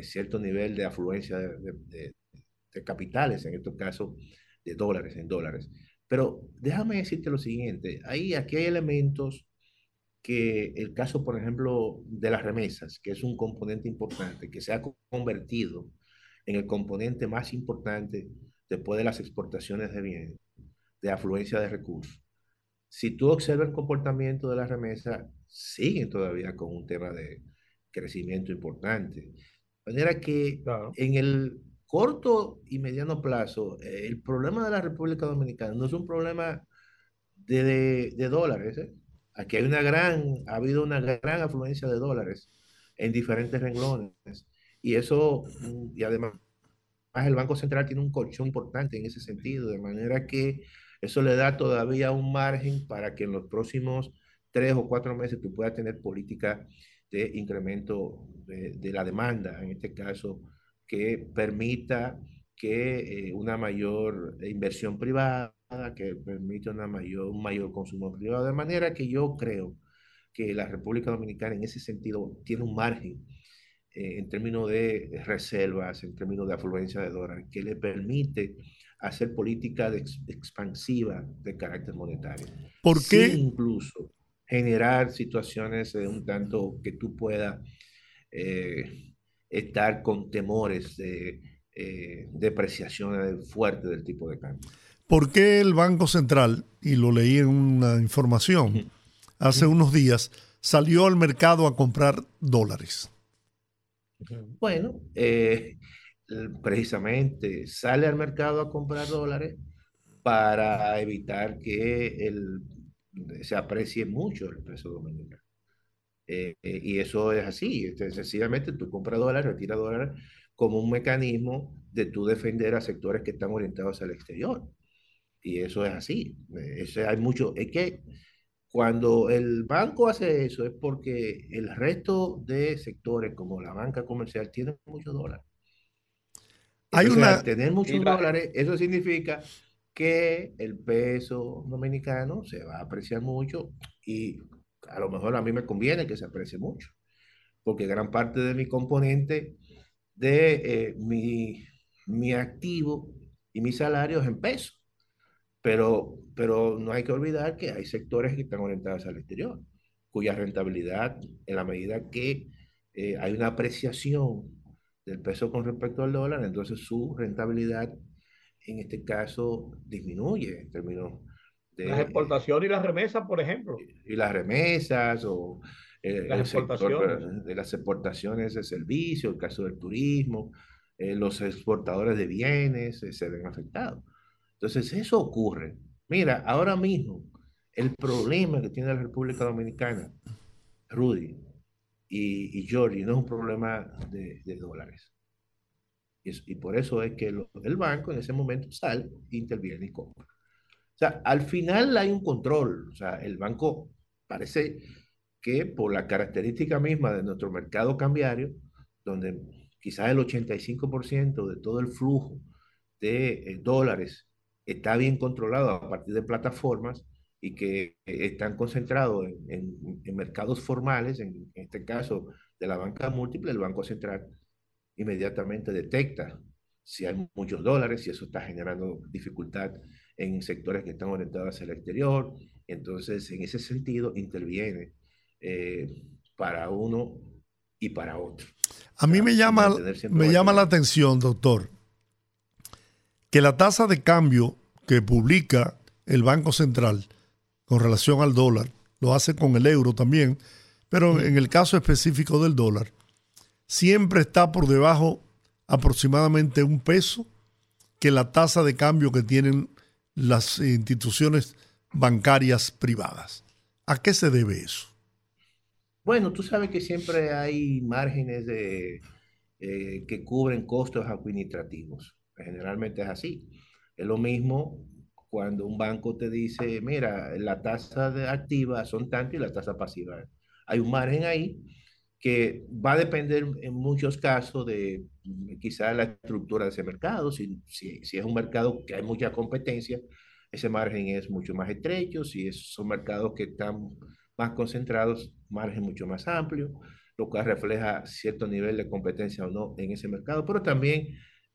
cierto nivel de afluencia de, capitales, en estos casos de dólares, en dólares. Pero déjame decirte lo siguiente, ahí, aquí hay elementos que el caso, por ejemplo, de las remesas, que es un componente importante, que se ha convertido en el componente más importante después de las exportaciones de bienes, de afluencia de recursos si tú observas el comportamiento de la remesa, siguen todavía con un tema de crecimiento importante. De manera que en el corto y mediano plazo, el problema de la República Dominicana no es un problema de, de, dólares. ¿eh? Aquí hay una gran, ha habido una gran afluencia de dólares en diferentes renglones. Y eso, mm, y además, el Banco Central tiene un colchón importante en ese sentido, de manera que eso le da todavía un margen para que en los próximos tres o cuatro meses tú puedas tener política de incremento de, la demanda, en este caso, que permita que eh, una mayor inversión privada, que permita una mayor, un mayor consumo privado, de manera que yo creo que la República Dominicana en ese sentido tiene un margen eh, en términos de reservas, en términos de afluencia de dólares, que le permite hacer política expansiva de carácter monetario. ¿Por qué? incluso generar situaciones de un tanto que tú puedas eh, estar con temores de eh, depreciaciones fuertes del tipo de cambio. ¿Por qué el Banco Central, y lo leí en una información hace unos días, salió al mercado a comprar dólares? Bueno, eh, precisamente sale al mercado a comprar dólares para evitar que el, se aprecie mucho el peso dominicano. Eh, eh, y eso es así, este, sencillamente tú compras dólares, retiras dólares como un mecanismo de tú defender a sectores que están orientados al exterior. Y eso es así. Ese hay mucho, es que cuando el banco hace eso es porque el resto de sectores como la banca comercial tienen muchos dólares. Hay una... tener muchos dólares, eso significa que el peso dominicano se va a apreciar mucho y a lo mejor a mí me conviene que se aprecie mucho, porque gran parte de mi componente de eh, mi, mi activo y mi salario es en peso. Pero, pero no hay que olvidar que hay sectores que están orientados al exterior, cuya rentabilidad, en la medida que eh, hay una apreciación del peso con respecto al dólar, entonces su rentabilidad en este caso disminuye en términos de... Las exportaciones y las remesas, por ejemplo. Y, las remesas o eh, las exportaciones. de las exportaciones de servicios, el caso del turismo, eh, los exportadores de bienes eh, se ven afectados. Entonces eso ocurre. Mira, ahora mismo el problema que tiene la República Dominicana, Rudy, y, Georgie, no es un problema de, dólares. Y, por eso es que el banco en ese momento sale, interviene y compra. O sea, al final hay un control. O sea, el banco parece que por la característica misma de nuestro mercado cambiario, donde quizás el 85% de todo el flujo de eh, dólares está bien controlado a partir de plataformas y que eh, están concentrados en, mercados formales, en, este caso de la banca múltiple, el Banco Central inmediatamente detecta si hay muchos dólares, si eso está generando dificultad en sectores que están orientados hacia el exterior. Entonces, en ese sentido, interviene eh, para uno y para otro. A mí me llama, me llama la atención, doctor, que la tasa de cambio que publica el Banco Central con relación al dólar, lo hace con el euro también, pero en el caso específico del dólar, siempre está por debajo aproximadamente un peso que la tasa de cambio que tienen las instituciones bancarias privadas. ¿A qué se debe eso? Bueno, tú sabes que siempre hay márgenes de, eh, que cubren costos administrativos. Generalmente es así. Es lo mismo cuando un banco te dice, mira, la tasa de activa son tanto y la tasa pasiva. Hay un margen ahí que va a depender en muchos casos de mm, quizás la estructura de ese mercado. Si, si, si, es un mercado que hay mucha competencia, ese margen es mucho más estrecho. Si es, son mercados que están más concentrados, margen mucho más amplio, lo cual refleja cierto nivel de competencia o no en ese mercado, pero también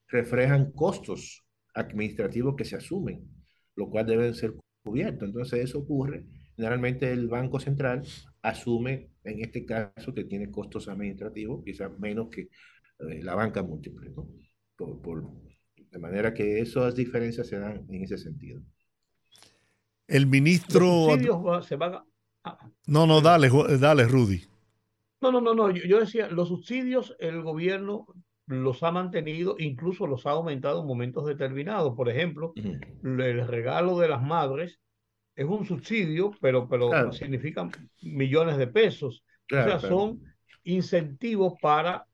reflejan costos administrativos que se asumen, lo cual deben ser cubiertos. Entonces eso ocurre. Generalmente el Banco Central asume, en este caso, que tiene costos administrativos, quizás menos que eh, la banca múltiple. ¿no? de manera que esas diferencias se dan en ese sentido. El ministro... se van no, no, dale, dale, Rudy. No, no, no, no. Yo, decía, los subsidios el gobierno los ha mantenido, incluso los ha aumentado en momentos determinados. Por ejemplo, el regalo de las madres es un subsidio, pero, pero significa millones de pesos. o sea, son incentivos para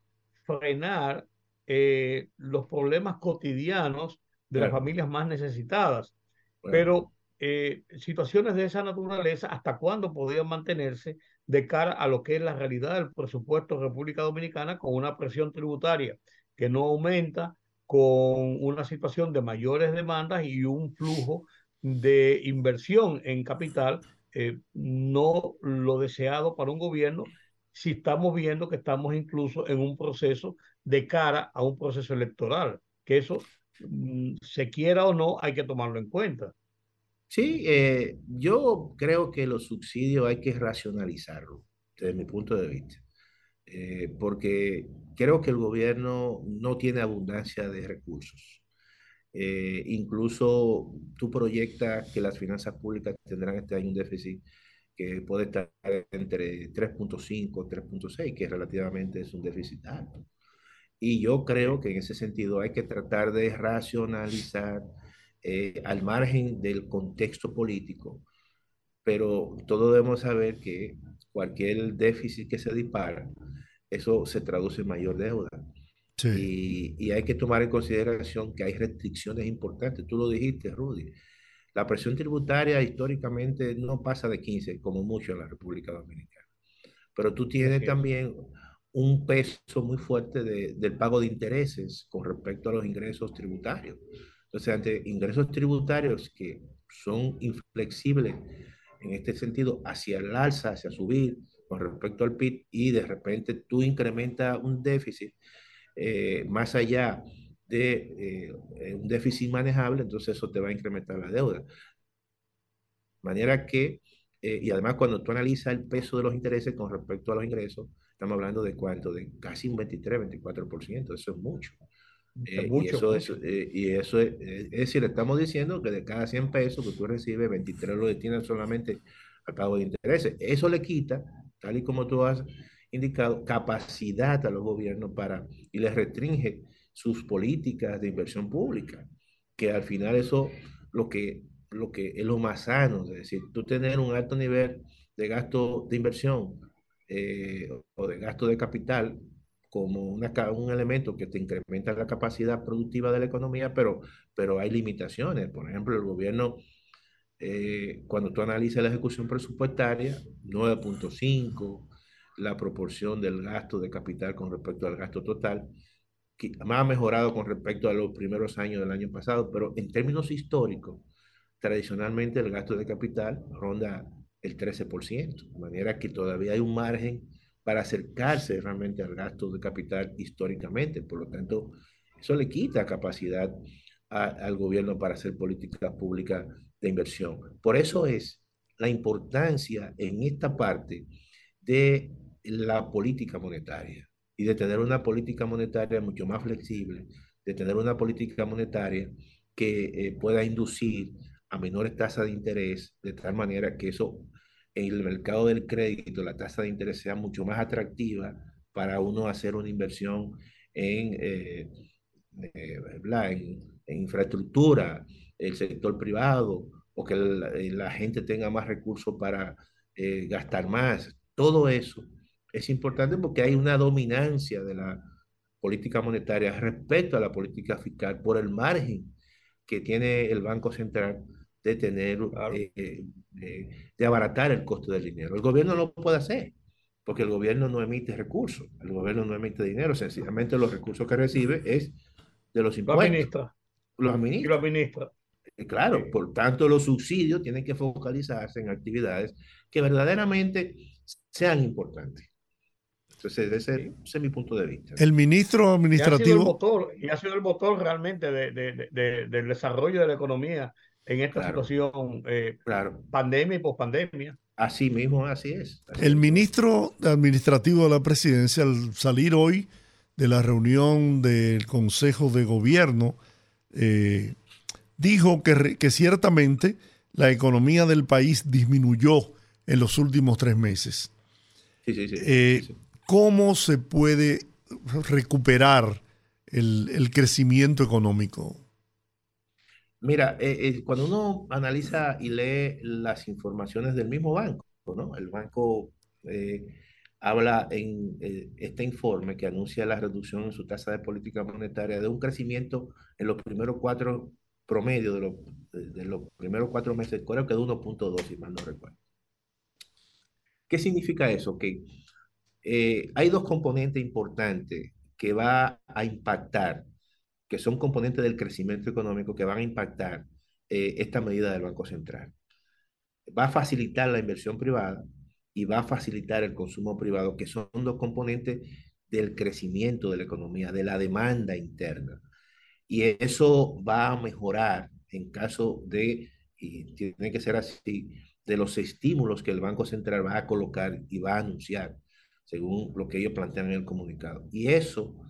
frenar eh, los problemas cotidianos de las familias más necesitadas. Pero eh, situaciones de esa naturaleza, ¿hasta cuándo podrían mantenerse de cara a lo que es la realidad del presupuesto de República Dominicana con una presión tributaria que no aumenta, con una situación de mayores demandas y un flujo de inversión en capital eh, no lo deseado para un gobierno si estamos viendo que estamos incluso en un proceso de cara a un proceso electoral, que eso, mm, se quiera o no, hay que tomarlo en cuenta. Sí, eh, yo creo que los subsidios hay que racionalizarlo, desde mi punto de vista, eh, porque creo que el gobierno no tiene abundancia de recursos. Eh, incluso tú proyectas que las finanzas públicas tendrán este año un déficit que puede estar entre 3.5, 3.6, que relativamente es un déficit alto. Y yo creo que en ese sentido hay que tratar de racionalizar eh, al margen del contexto político, pero todos debemos saber que cualquier déficit que se dispara, eso se traduce en mayor deuda. Y, y, hay que tomar en consideración que hay restricciones importantes. Tú lo dijiste, Rudy. La presión tributaria históricamente no pasa de 15, como mucho en la República Dominicana. Pero tú tienes también un peso muy fuerte de, del pago de intereses con respecto a los ingresos tributarios. Entonces, ante ingresos tributarios que son inflexibles en este sentido hacia el alza, hacia subir con respecto al PIB y de repente tú incrementas un déficit eh, más allá de eh, un déficit manejable, entonces eso te va a incrementar la deuda. De manera que, eh, y además cuando tú analizas el peso de los intereses con respecto a los ingresos, estamos hablando de cuánto, de casi un 23, 24%, eso es mucho. Eh, y eso, es, eh, y eso es, es, decir, estamos diciendo que de cada 100 pesos que tú recibes, 23 lo destinan solamente al pago de intereses. Eso le quita, tal y como tú has indicado, capacidad a los gobiernos para, y les restringe sus políticas de inversión pública, que al final eso lo que, lo que es lo más sano, es decir, tú tener un alto nivel de gasto de inversión eh, o de gasto de capital como una, un elemento que te incrementa la capacidad productiva de la economía, pero, pero hay limitaciones. Por ejemplo, el gobierno eh, cuando tú analizas la ejecución presupuestaria, 9.5, la proporción del gasto de capital con respecto al gasto total, que más ha mejorado con respecto a los primeros años del año pasado, pero en términos históricos, tradicionalmente el gasto de capital ronda el 13%, de manera que todavía hay un margen para acercarse realmente al gasto de capital históricamente. Por lo tanto, eso le quita capacidad al gobierno para hacer políticas públicas de inversión. Por eso es la importancia en esta parte de la política monetaria y de tener una política monetaria mucho más flexible, de tener una política monetaria que eh, pueda inducir a menores tasas de interés, de tal manera que eso el mercado del crédito, la tasa de interés sea mucho más atractiva para uno hacer una inversión en, eh, eh, en, infraestructura, el sector privado, o que la, gente tenga más recursos para gastar más. Todo eso es importante porque hay una dominancia de la política monetaria respecto a la política fiscal por el margen que tiene el Banco Central de tener, eh, eh, de abaratar el costo del dinero. El gobierno no lo puede hacer porque el gobierno no emite recursos, el gobierno no emite dinero, sencillamente los recursos que recibe es de los impuestos. Los administra. Los administra. Y lo administra. Claro, por tanto los subsidios tienen que focalizarse en actividades que verdaderamente sean importantes. Entonces, ese, es mi punto de vista. El ministro administrativo. Y ha sido el motor, realmente del desarrollo de la economía en esta situación, eh, claro. pandemia y pospandemia. Así mismo, así es. el ministro administrativo de la presidencia, al salir hoy de la reunión del Consejo de Gobierno, eh, dijo que, que ciertamente la economía del país disminuyó en los últimos tres meses. Sí, sí, sí. Eh, ¿Cómo se puede recuperar el, crecimiento económico? Mira, eh, eh, cuando uno analiza y lee las informaciones del mismo banco, ¿no? El banco eh, habla en este informe que anuncia la reducción en su tasa de política monetaria de un crecimiento en los primeros cuatro promedios de, los primeros cuatro meses, creo que de 1.2, si mal no recuerdo. ¿Qué significa eso? Que hay dos componentes importantes que va a impactar, que son componentes del crecimiento económico que van a impactar eh, esta medida del Banco Central. Va a facilitar la inversión privada y va a facilitar el consumo privado, que son dos componentes del crecimiento de la economía, de la demanda interna. Y eso va a mejorar en caso de, y tiene que ser así, de los estímulos que el Banco Central va a colocar y va a anunciar según lo que ellos plantean en el comunicado. Y eso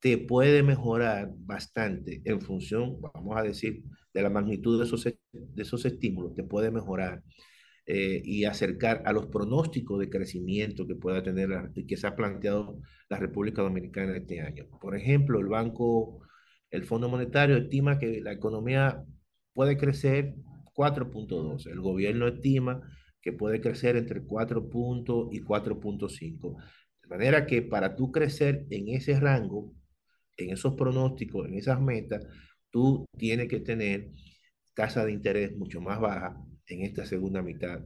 te puede mejorar bastante en función, vamos a decir, de la magnitud de esos, de esos estímulos, te puede mejorar eh, y acercar a los pronósticos de crecimiento que pueda tener que se ha planteado la República Dominicana este año. Por ejemplo, el Banco, el Fondo Monetario estima que la economía puede crecer 4.2, el gobierno estima que puede crecer entre 4 puntos y 4.5. De manera que para tú crecer en ese rango, en esos pronósticos, en esas metas, tú tienes que tener tasa de interés mucho más baja en esta segunda mitad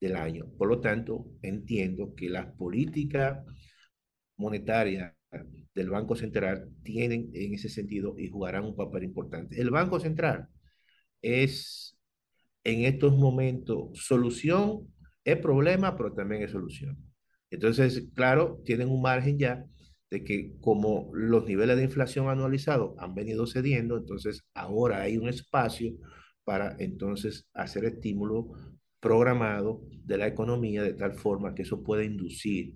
del año. Por lo tanto, entiendo que las políticas monetarias del Banco Central tienen en ese sentido y jugarán un papel importante. El Banco Central es en estos momentos solución, es problema, pero también es solución. Entonces, claro, tienen un margen ya de que como los niveles de inflación anualizados han venido cediendo, entonces ahora hay un espacio para entonces hacer estímulo programado de la economía de tal forma que eso pueda inducir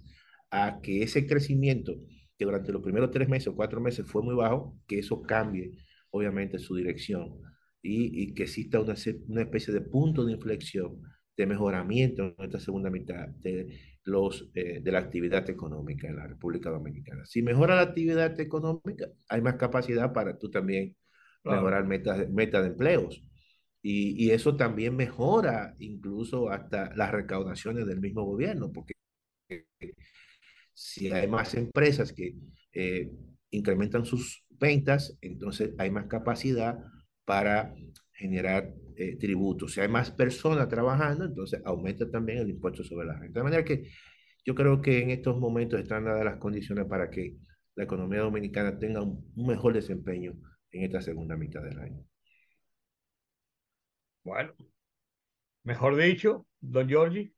a que ese crecimiento que durante los primeros tres meses o cuatro meses fue muy bajo, que eso cambie obviamente su dirección y, que exista una, una, especie de punto de inflexión, de mejoramiento en esta segunda mitad de, los, eh, de la actividad económica en la República Dominicana. Si mejora la actividad económica, hay más capacidad para tú también mejorar metas, metas de empleos. Y, y, eso también mejora incluso hasta las recaudaciones del mismo gobierno, porque si hay más empresas que eh, incrementan sus ventas, entonces hay más capacidad para generar eh, tributos. Si hay más personas trabajando, entonces aumenta también el impuesto sobre la renta. De manera que yo creo que en estos momentos están dadas las condiciones para que la economía dominicana tenga un, mejor desempeño en esta segunda mitad del año. Bueno, mejor dicho, don Giorgi.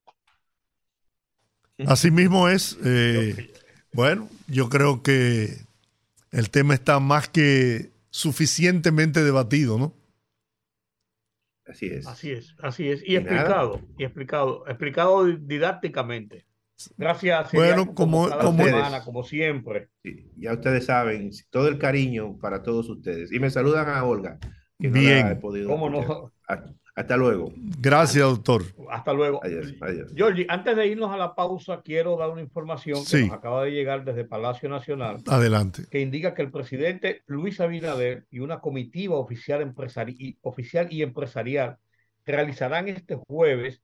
Así mismo es. Eh, bueno, yo creo que el tema está más que suficientemente debatido, ¿no? Así es. Así es, así es. Y, explicado, y explicado, explicado didácticamente. Gracias. Bueno, como, como, como siempre. ya ustedes saben, todo el cariño para todos ustedes. Y me saludan a Olga. Bien. ¿Cómo no? Hasta luego. Gracias, doctor. Hasta luego. Adiós, adiós. Georgie, antes de irnos a la pausa, quiero dar una información que nos acaba de llegar desde Palacio Nacional. Adelante. Que indica que el presidente Luis Abinader y una comitiva oficial, y, oficial y empresarial realizarán este jueves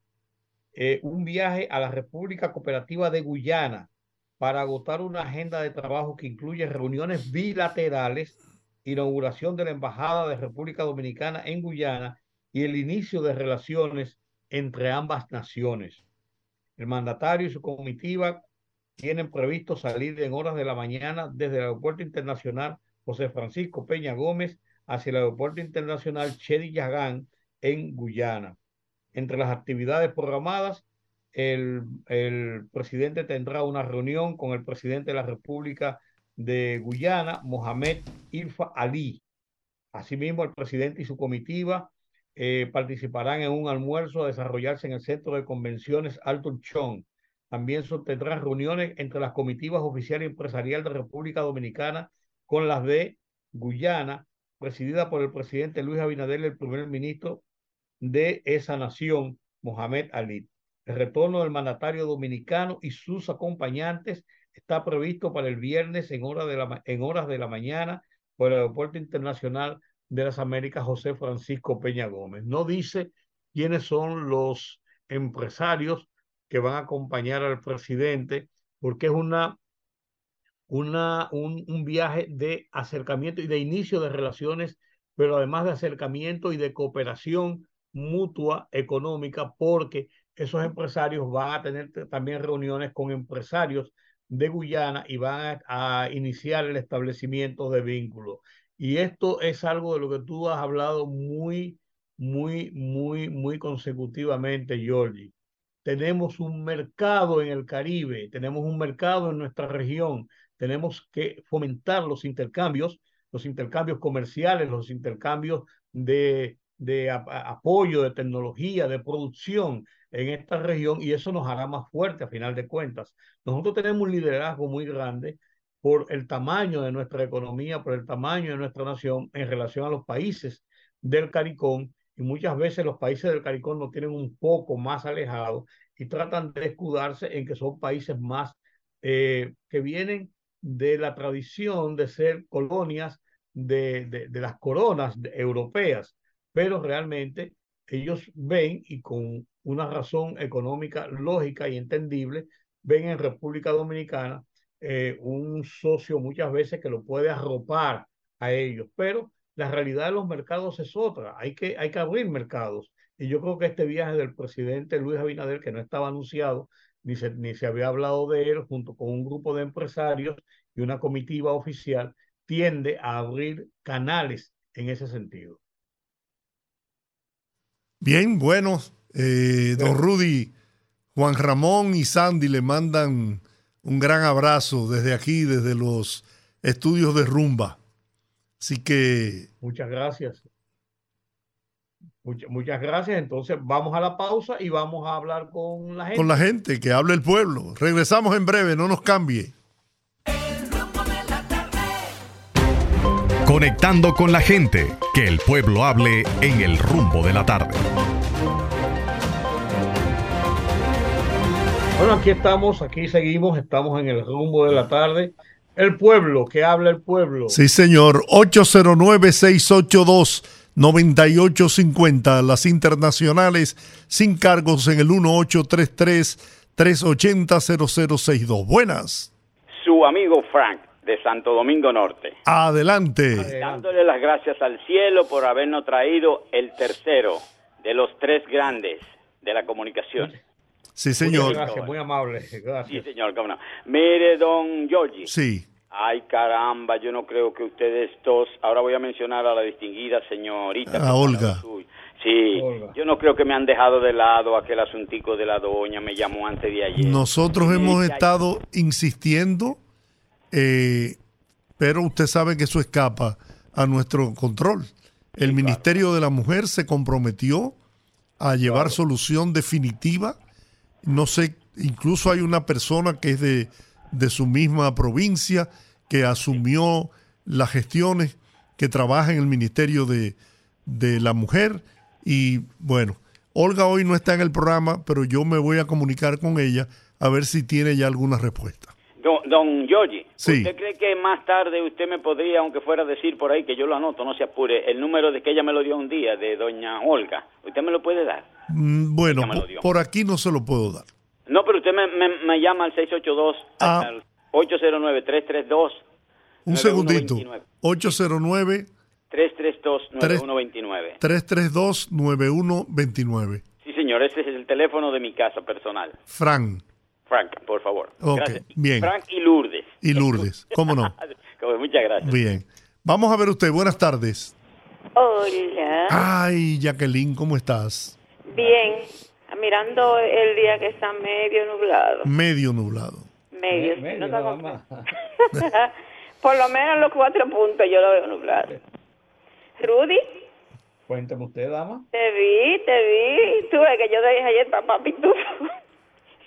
eh, un viaje a la República Cooperativa de Guyana para agotar una agenda de trabajo que incluye reuniones bilaterales, inauguración de la Embajada de República Dominicana en Guyana y el inicio de relaciones entre ambas naciones. El mandatario y su comitiva tienen previsto salir en horas de la mañana desde el Aeropuerto Internacional José Francisco Peña Gómez hacia el Aeropuerto Internacional Chedi Yagán en Guyana. Entre las actividades programadas, el, el, presidente tendrá una reunión con el presidente de la República de Guyana, Mohamed Ilfa Ali. Asimismo, el presidente y su comitiva eh, participarán en un almuerzo a desarrollarse en el Centro de Convenciones Alto Chong. También sostendrán reuniones entre las comitivas oficial y empresarial de República Dominicana con las de Guyana, presidida por el presidente Luis Abinader, el primer ministro de esa nación, Mohamed Ali. El retorno del mandatario dominicano y sus acompañantes está previsto para el viernes en, en horas de la mañana por el Aeropuerto Internacional de las Américas, José Francisco Peña Gómez. No dice quiénes son los empresarios que van a acompañar al presidente, porque es una, una, un, viaje de acercamiento y de inicio de relaciones, pero además de acercamiento y de cooperación mutua económica, porque esos empresarios van a tener también reuniones con empresarios de Guyana y van a iniciar el establecimiento de vínculos. Y esto es algo de lo que tú has hablado muy, muy, muy, muy consecutivamente, Georgie. Tenemos un mercado en el Caribe, tenemos un mercado en nuestra región, tenemos que fomentar los intercambios, los intercambios comerciales, los intercambios de, apoyo, de tecnología, de producción en esta región y eso nos hará más fuerte a final de cuentas. Nosotros tenemos un liderazgo muy grande por el tamaño de nuestra economía, por el tamaño de nuestra nación en relación a los países del CARICOM. Y muchas veces los países del CARICOM nos tienen un poco más alejados y tratan de escudarse en que son países más eh, que vienen de la tradición de ser colonias de, de, de las coronas europeas, pero realmente ellos ven y con una razón económica lógica y entendible, ven en República Dominicana eh, un socio muchas veces que lo puede arropar a ellos, pero la realidad de los mercados es otra, hay que, hay que abrir mercados. Y yo creo que este viaje del presidente Luis Abinader, que no estaba anunciado, ni se, ni se había hablado de él, junto con un grupo de empresarios y una comitiva oficial, tiende a abrir canales en ese sentido. Bien, bueno, eh, don Rudy, Juan Ramón y Sandy le mandan un gran abrazo desde aquí, desde los estudios de Rumba. Así que... Muchas gracias. Muchas, gracias. Entonces vamos a la pausa y vamos a hablar con la gente. Con la gente, que hable el pueblo. Regresamos en breve, no nos cambie. Conectando con la gente, que el pueblo hable en el rumbo de la tarde. Bueno, aquí estamos, aquí seguimos, estamos en el rumbo de la tarde. El pueblo, que habla el pueblo. Sí, señor. 809-682-9850. Las internacionales sin cargos en el 1833-380-0062. Buenas. Su amigo Frank de Santo Domingo Norte. Adelante. Dándole las gracias al cielo por habernos traído el tercero de los tres grandes de la comunicación. Sí, señor. Gracias, muy amable. Sí, Gracias. señor, cómo no. Mire, don Giorgi. Sí. Ay, caramba, yo no creo que ustedes dos... Ahora voy a mencionar a la distinguida señorita. A Olga. Sí, Olga. yo no creo que me han dejado de lado aquel asuntico de la doña, me llamó antes de ayer. Nosotros Sí, hemos estado insistiendo, eh, pero usted sabe que eso escapa a nuestro control. El Ministerio de la Mujer se comprometió a llevar solución definitiva. No sé, incluso hay una persona que es de, de su misma provincia que asumió las gestiones, que trabaja en el Ministerio de, de la Mujer. Y bueno, Olga hoy no está en el programa, pero yo me voy a comunicar con ella a ver si tiene ya alguna respuesta. Don, don Giorgi, Sí. ¿usted cree que más tarde usted me podría, aunque fuera a decir por ahí, que yo lo anoto, no se apure, el número de que ella me lo dio un día, de doña Olga? ¿Usted me lo puede dar? Mm, Bueno, por aquí no se lo puedo dar. No, pero usted me, me- me llama al 682, Ah. al 809-332. Un 9129. segundito. 809 332-9129. 332-9129. Sí, señor, ese es el teléfono de mi casa personal. Fran Frank, por favor. Ok, Gracias. bien. Frank y Lourdes. y Lourdes. ¿Cómo no? [LAUGHS] Como, Muchas gracias. Bien. Vamos a ver usted. Buenas tardes. Hola. Ay, Jacqueline, ¿cómo estás? Bien. Mirando el día que está medio nublado. Medio nublado. Medio. Me- no medio con- más. [LAUGHS] Por lo menos los cuatro puntos yo lo veo nublado. Rudy, Cuénteme usted, dama. te vi, te vi. Tú ves que yo te dije ayer papá pitufo.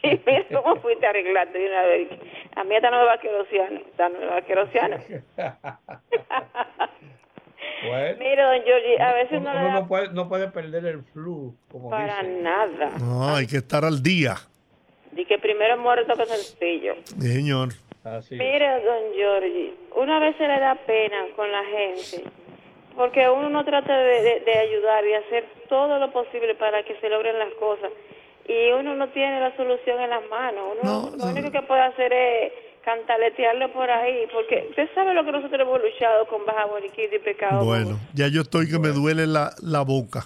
Y [LAUGHS] mira cómo fuiste arreglando de una vez. A mí esta no me va a querosiano. Esta no me va a querosiano. [LAUGHS] Bueno, Mira, don Giorgi, a veces uno, no uno da no puede, no puede perder el flu, como para dicen. nada. No, hay que estar al día. Di que primero muerto que sencillo. Señor. Así es. Mire, don Giorgi, una vez se le da pena con la gente, porque uno no trata de, de- de ayudar y hacer todo lo posible para que se logren las cosas, y uno no tiene la solución en las manos. Uno, No, lo no. único que puede hacer es cantaletearlo por ahí, porque usted sabe lo que nosotros hemos luchado con Baja Boniquita y Pecado. Bueno, ya yo estoy que me duele la, la boca.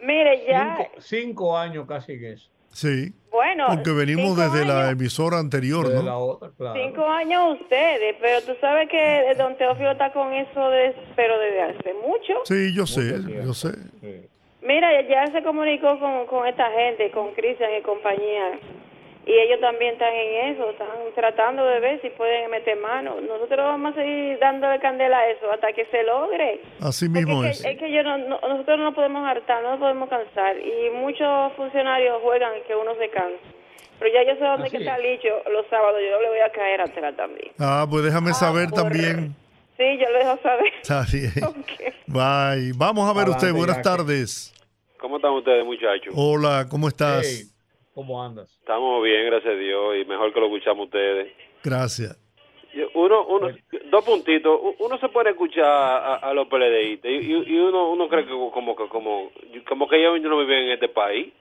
Mire, ya, Cinco, cinco años casi en eso. Sí. bueno. Porque venimos desde la emisora anterior, De la ¿no? otra, claro. Cinco años ustedes, pero tú sabes que don Teófilo está con eso, de, pero desde hace mucho. Sí, yo sé, tiempo. yo sé. Sí. Mira, ya se comunicó con, con esta gente, con Cristian y compañía, y ellos también están en eso, están tratando de ver si pueden meter mano. Nosotros vamos a seguir dándole candela a eso hasta que se logre. Así Porque mismo es es. que, es que yo no, no- nosotros no nos podemos hartar, no nos podemos cansar, y muchos funcionarios juegan que uno se cansa. Pero ya yo sé dónde que está es. Licho los sábados, yo le voy a caer atrás también. Ah, pues déjame saber por- también. Sí, yo le dejo saber. Está bien. [LAUGHS] Bye. Vamos a ver Adelante, usted. Buenas tardes. ¿Cómo están ustedes, muchachos? Hola, ¿cómo estás? Hey, ¿Cómo andas? Estamos bien, gracias a Dios, y mejor que lo escuchamos ustedes. Gracias. Uno, uno, dos puntitos. Uno se puede escuchar a, a los PLDistas y, y- uno, uno cree que como que como, como que ellos no viven en este país.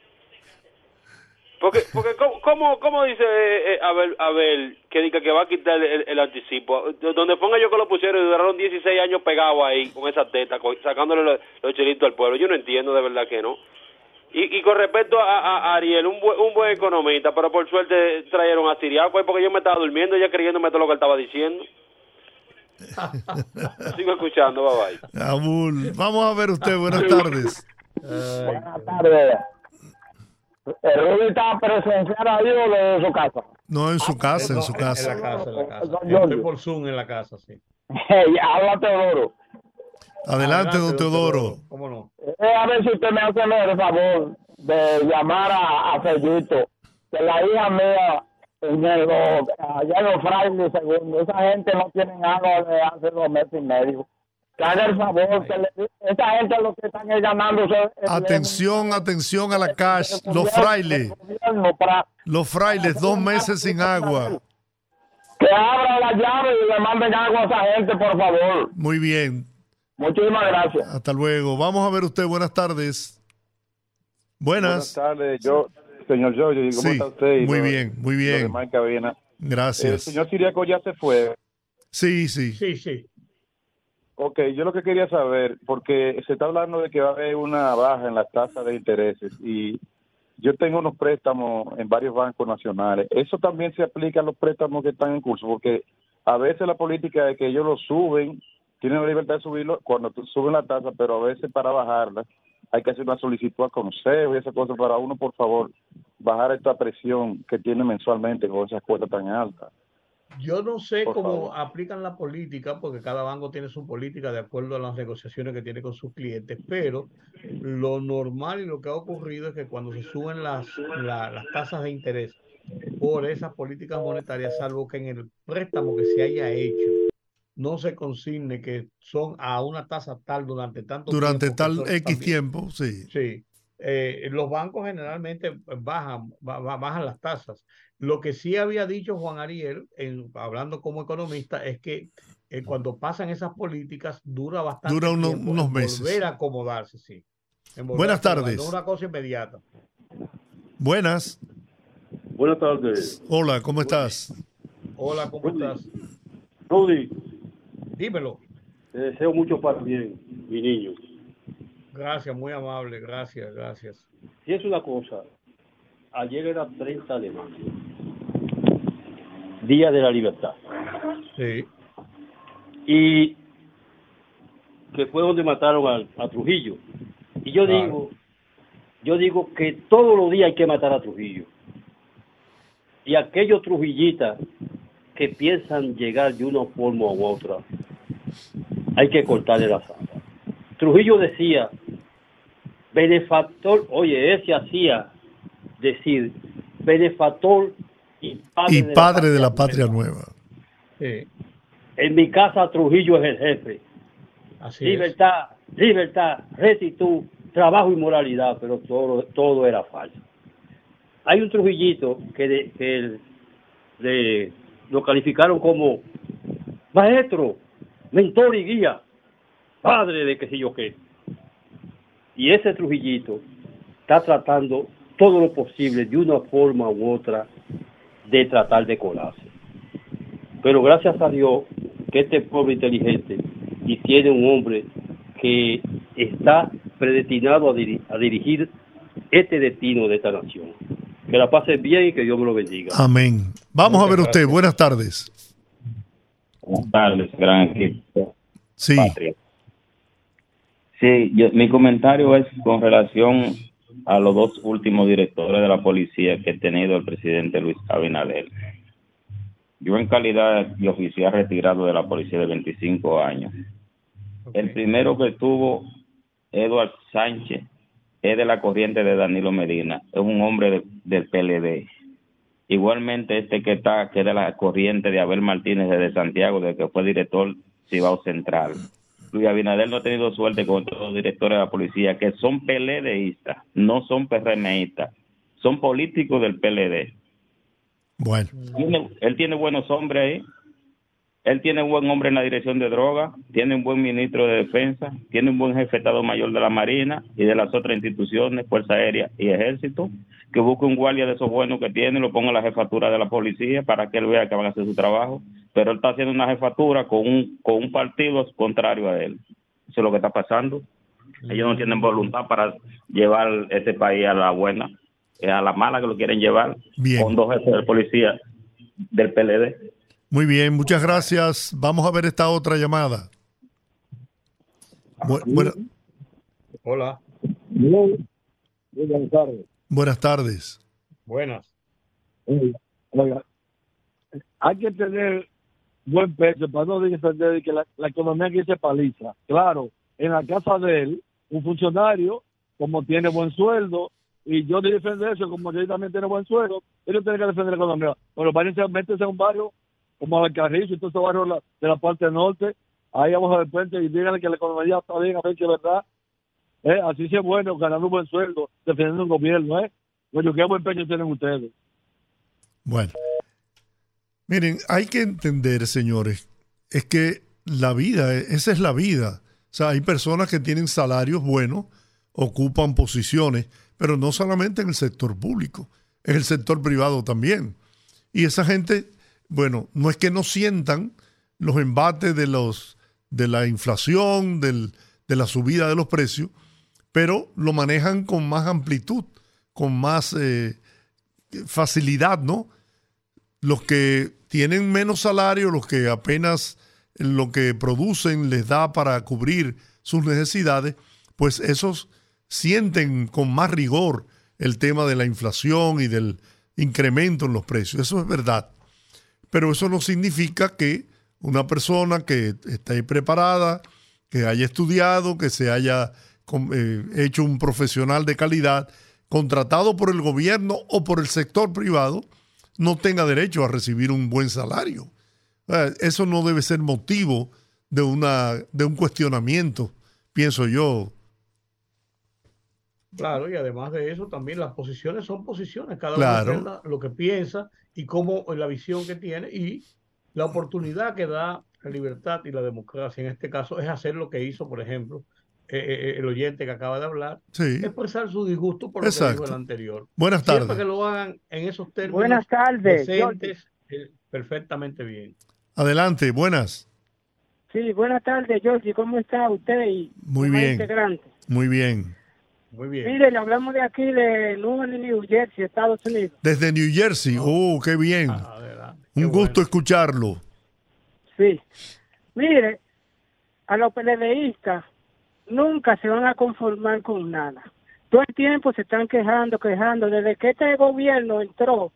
Porque, porque ¿cómo, cómo, cómo dice eh, eh, Abel, Abel que diga que va a quitar el, el anticipo? Donde ponga yo que lo pusieron y duraron 16 años pegados ahí con esa teta, sacándole los, los chelitos al pueblo. Yo no entiendo de verdad que no. Y, y con respecto a, a- a Ariel, un buen, un buen economista, pero por suerte trajeron a Siriaco ahí porque yo me estaba durmiendo ya creyéndome todo lo que él estaba diciendo. [LAUGHS] Sigo escuchando, bye bye. Abul, vamos a ver usted. Buenas tardes. Buenas tardes. ¿El Rudy está presencial ahí o de su casa? No, en su casa, en su En casa. la casa, en la casa. Yo Estoy por Zoom en la casa, sí. Habla Teodoro. Adelante, don Teodoro. ¿Cómo no? Eh, a ver si usted me hace el favor de llamar a, a Fellito, que la hija mía en el, allá en los frailes segundo, esa gente no tiene agua de hace dos meses y medio. Que haga el favor, que le, esa gente lo que están el- Atención, atención a la cash. el Los frailes, los frailes, dos meses sin agua. que abra la llave y le manden agua a esa gente, por favor. Muy bien. Muchísimas gracias. Hasta luego. Vamos a ver usted. Buenas tardes. Buenas Buenas. tardes, yo, señor Giorgio, ¿cómo Sí, está usted? muy bien, muy bien. cabina. El Gracias. señor Siriaco ya se fue. Sí, sí. Sí, sí. Ok, yo lo que quería saber, porque se está hablando de que va a haber una baja en las tasas de intereses y yo tengo unos préstamos en varios bancos nacionales. ¿Eso también se aplica a los préstamos que están en curso? Porque a veces la política es que ellos lo suben, tienen la libertad de subirlo cuando suben la tasa, pero a veces para bajarla hay que hacer una solicitud a consejo y esas cosas para uno, por favor, bajar esta presión que tiene mensualmente con esas cuotas tan altas. Yo no sé Por cómo favor. aplican la política, porque cada banco tiene su política de acuerdo a las negociaciones que tiene con sus clientes, pero lo normal y lo que ha ocurrido es que cuando se suben las, la- las tasas de interés por esas políticas monetarias, salvo que en el préstamo que se haya hecho no se consigne que son a una tasa tal durante tanto Durante tiempo, que tal X también- tiempo, sí. Sí, eh, los bancos generalmente bajan, ba- ba- bajan las tasas. Lo que sí había dicho Juan Ariel, en, hablando como economista, es que eh, cuando pasan esas políticas dura bastante Dura uno- tiempo unos en meses. volver a acomodarse, sí. Volver Buenas a tardes. No es una cosa inmediata. Buenas. Buenas tardes. Hola, ¿cómo estás? Hola, ¿cómo estás? Rudy, Dímelo. te deseo mucho para bien, mi niño. Gracias, muy amable. Gracias, gracias. Si es una cosa, ayer era 30 de mayo, Día de la Libertad. Sí. Y que fue donde mataron a, Trujillo. Y yo Claro. digo, yo digo que todos los días hay que matar a Trujillo. Y aquellos trujillitas que piensan llegar de una forma u otra, hay que cortarle la sangre. Trujillo decía, benefactor, oye, ese hacía decir, benefactor y padre, Y de, padre de la la patria nueva. Sí, En mi casa Trujillo es el jefe. así es. libertad, libertad, rectitud, trabajo y moralidad, pero todo, todo era falso. Hay un Trujillito que, de- que el- de- lo calificaron como maestro, mentor y guía, padre de qué sé yo qué. Y ese Trujillito está tratando todo lo posible de una forma u otra de tratar de colarse. Pero gracias a Dios que este pueblo inteligente y tiene un hombre que está predestinado a, diri- a dirigir este destino de esta nación. Que la pase bien y que Dios me lo bendiga. Amén. Vamos a ver usted. Buenas tardes. Buenas tardes, gran equipo. Sí. Patria. Sí, yo- mi comentario es con relación a los dos últimos directores de la policía que ha tenido el presidente Luis Abinader. Yo en calidad de oficial retirado de la policía de 25 años, el primero que tuvo, Eduard Sánchez, es de la corriente de Danilo Medina, es un hombre de- del PLD. Igualmente este que está, que es de la corriente de Abel Martínez desde Santiago, de que fue director Cibao Central. Luis Abinader no ha tenido suerte con todos los directores de la policía, que son PLDistas, no son PRMistas, son políticos del PLD. Bueno. Tiene- él tiene buenos hombres ahí. Él tiene un buen hombre en la dirección de droga, tiene un buen ministro de defensa, tiene un buen jefe de Estado Mayor de la Marina y de las otras instituciones, Fuerza Aérea y Ejército, que busque un guardia de esos buenos que tiene y lo ponga en la jefatura de la policía para que él vea que van a hacer su trabajo. Pero él está haciendo una jefatura con un, con un partido contrario a él. Eso es lo que está pasando. Ellos no tienen voluntad para llevar este país a la buena, es a la mala que lo quieren llevar Bien. con dos jefes de policía del PLD. Muy bien, muchas gracias. Vamos a ver esta otra llamada. Bu- buena- Hola, Buenas tardes. Buenas tardes. buenas. Oiga, hay que tener buen peso para no defender que la, la economía aquí se paliza. Claro, en la casa de él, un funcionario, como tiene buen sueldo, y yo de defender eso, como yo también tiene buen sueldo, ellos tienen que defender la economía. Pero váyanse, métese a un barrio como el Carrizo y todos esos barrios de la, de la parte norte, ahí abajo del puente, y díganle que la economía está bien, a ver si es verdad. Eh, así sí es bueno, ganando un buen sueldo, defendiendo un gobierno, ¿eh? Bueno, qué buen peño tienen ustedes. Bueno, miren, hay que entender, señores, es que la vida, esa es la vida. O sea, hay personas que tienen salarios buenos, ocupan posiciones, pero no solamente en el sector público, en el sector privado también. Y esa gente, bueno, no es que no sientan los embates de, los, de la inflación, del, de la subida de los precios, pero lo manejan con más amplitud, con más eh, facilidad, ¿no? Los que tienen menos salario, los que apenas lo que producen les da para cubrir sus necesidades, pues esos sienten con más rigor el tema de la inflación y del incremento en los precios. Eso es verdad. Pero eso no significa que una persona que esté preparada, que haya estudiado, que se haya eh, hecho un profesional de calidad, contratado por el gobierno o por el sector privado, no tenga derecho a recibir un buen salario. Eh, eso no debe ser motivo de, una, de un cuestionamiento, pienso yo. Claro, y además de eso, también las posiciones son posiciones, cada uno lo que piensa y cómo la visión que tiene y la oportunidad que da la libertad y la democracia en este caso es hacer lo que hizo, por ejemplo, eh, eh, el oyente que acaba de hablar, expresar su disgusto por lo que dijo el anterior. Buenas tardes. Siempre que lo hagan en esos términos Buenas tardes. decentes, perfectamente bien. Adelante, buenas. Sí, buenas tardes, Georgie. ¿Cómo está usted? Y Muy bien. Muy bien. Muy bien. Mire, le hablamos de aquí, de New Jersey, Estados Unidos. Desde New Jersey. Oh, qué bien. Ah, Un gusto escucharlo. Sí. Mire, a los PLDistas nunca se van a conformar con nada. Todo el tiempo se están quejando, quejando. Desde que este gobierno entró,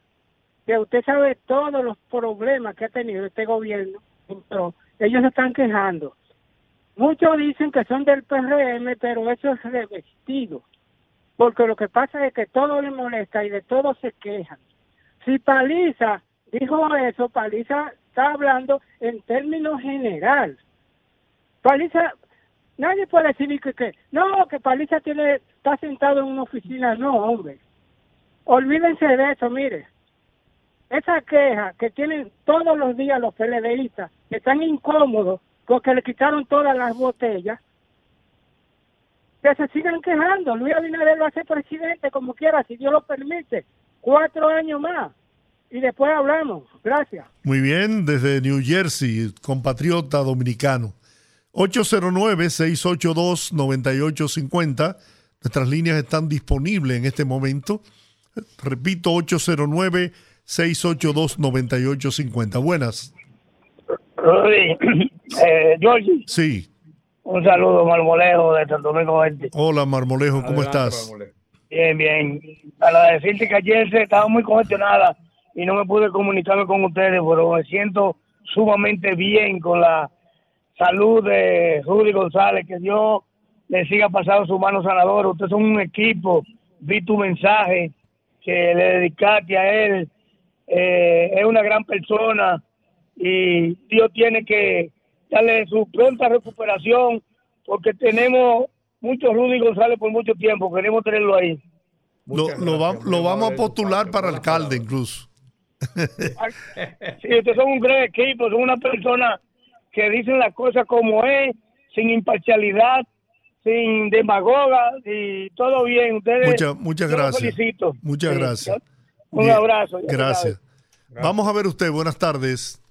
que usted sabe todos los problemas que ha tenido este gobierno, entró, ellos se están quejando. Muchos dicen que son del PRM, pero eso es revestido. Porque lo que pasa es que todo le molesta y de todo se quejan. Si Paliza dijo eso, Paliza está hablando en términos general. Paliza, nadie puede decir que, que no, que Paliza tiene, está sentado en una oficina. No, hombre. Olvídense de eso, mire. Esa queja que tienen todos los días los PLDistas, que están incómodos porque le quitaron todas las botellas, que se sigan quejando. Luis Abinader va a ser presidente como quiera, si Dios lo permite, cuatro años más. Y después hablamos. Gracias. Muy bien, desde New Jersey, compatriota dominicano. 809-682-9850. Nuestras líneas están disponibles en este momento. Repito, 809-682-9850. Buenas. [CLEARS THROAT] Eh, Georgie. Sí. Un saludo, Marmolejo, de Santo Domingo Este. Hola, Marmolejo, ¿cómo estás? Bien, bien. Para decirte que ayer se estaba muy congestionada y no me pude comunicarme con ustedes, pero me siento sumamente bien con la salud de Rudy González, que Dios le siga pasando su mano sanadora. Ustedes son un equipo, vi tu mensaje que le dedicaste a él. Eh, es una gran persona y Dios tiene que darle su pronta recuperación porque tenemos mucho Rudy González por mucho tiempo, queremos tenerlo ahí. Lo, lo, vamos a postular para alcalde incluso. sí, ustedes son un gran equipo, son una persona que dicen las cosas como es, sin imparcialidad, sin demagoga y todo bien. Ustedes, muchas, muchas gracias. Muchas gracias. Un abrazo. Gracias. Vamos a ver usted, buenas tardes.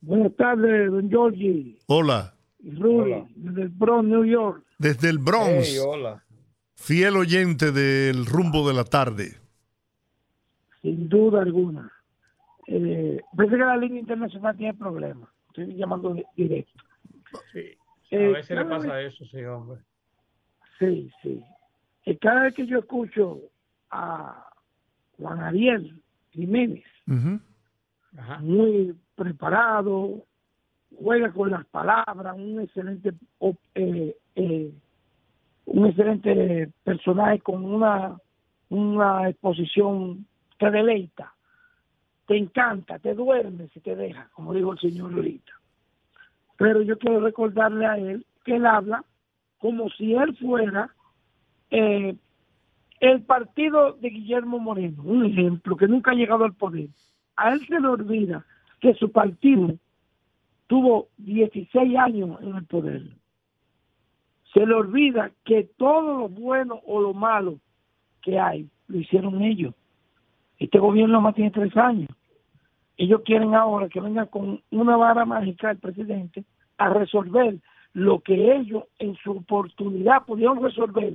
Buenas tardes, don Georgie. Hola. Rudy, desde el Bronx, New York. Desde el Bronx. hola. Fiel oyente del rumbo de la tarde. Sin duda alguna. Eh, parece que la línea internacional tiene problemas. Estoy llamando directo. Sí. Eh, a veces le pasa eso, sí, hombre. Sí, sí. Y cada vez que yo escucho a Juan Ariel Jiménez, muy preparado, juega con las palabras, un excelente eh, eh, un excelente personaje con una una exposición te deleita, te encanta, te duermes y te deja, como dijo el señor ahorita. Pero yo quiero recordarle a él que él habla como si él fuera eh, el partido de Guillermo Moreno, un ejemplo que nunca ha llegado al poder. A él se le olvida que su partido tuvo 16 años en el poder. Se le olvida que todo lo bueno o lo malo que hay lo hicieron ellos. Este gobierno más tiene tres años. Ellos quieren ahora que venga con una vara mágica el presidente a resolver lo que ellos en su oportunidad pudieron resolver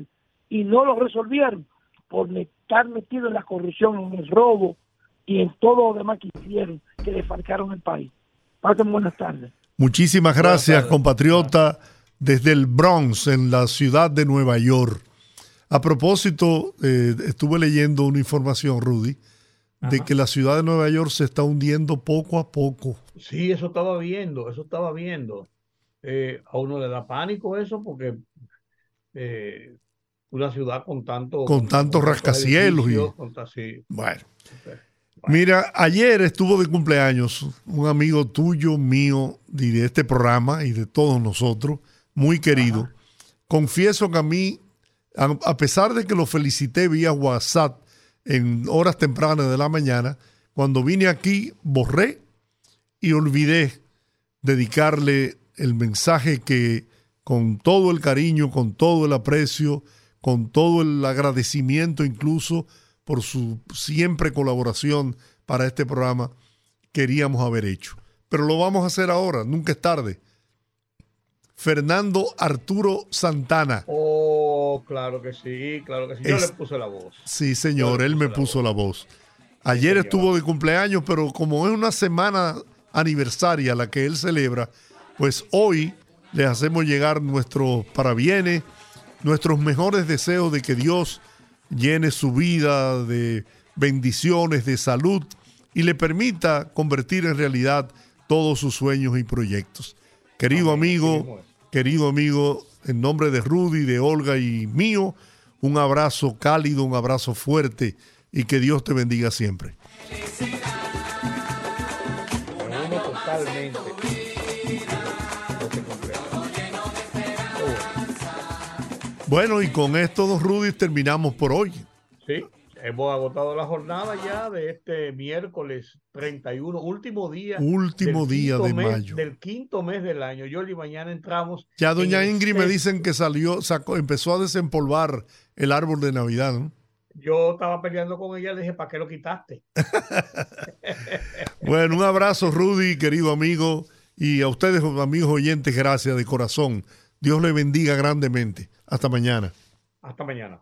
y no lo resolvieron por estar metidos en la corrupción, en el robo y en todo lo demás que hicieron, que le falcaron el país. Pasen buenas tardes. Muchísimas gracias, compatriota, desde el Bronx, en la ciudad de Nueva York. A propósito, eh, estuve leyendo una información, Rudy, de que la ciudad de Nueva York se está hundiendo poco a poco. Sí, eso estaba viendo, eso estaba viendo. Eh, a uno le da pánico eso porque eh, una ciudad con tanto... Con tantos rascacielos. Y, con sí. bueno. Mira, ayer estuvo de cumpleaños un amigo tuyo, mío, y de este programa y de todos nosotros, muy querido. Confieso que a mí, a, a pesar de que lo felicité vía WhatsApp en horas tempranas de la mañana, cuando vine aquí borré y olvidé dedicarle el mensaje que con todo el cariño, con todo el aprecio, con todo el agradecimiento incluso por su siempre colaboración para este programa, queríamos haber hecho. Pero lo vamos a hacer ahora, nunca es tarde. Fernando Arturo Santana. Oh, claro que sí, claro que sí. Yo Es- le puse la voz. Sí, señor, él me puso la voz. Ayer estuvo de cumpleaños, pero como es una semana aniversaria la que él celebra, pues hoy les hacemos llegar nuestros parabienes, nuestros mejores deseos de que Dios llene su vida de bendiciones, de salud y le permita convertir en realidad todos sus sueños y proyectos. Querido amigo, querido amigo, en nombre de Rudy, de Olga y mío, un abrazo cálido, un abrazo fuerte y que Dios te bendiga siempre. Bueno, y con esto, don Rudy, terminamos por hoy. Sí, hemos agotado la jornada ya de este miércoles 31, último día. Último día de mes- mayo. Del quinto mes del año. Yo y mañana entramos. Ya doña en Ingrid me dicen que salió, sacó, empezó a desempolvar el árbol de Navidad. ¿no? Yo estaba peleando con ella, le dije, ¿para qué lo quitaste? [LAUGHS] Bueno, un abrazo, Rudy, querido amigo, y a ustedes, amigos oyentes, gracias de corazón. Dios le bendiga grandemente. Hasta mañana. Hasta mañana.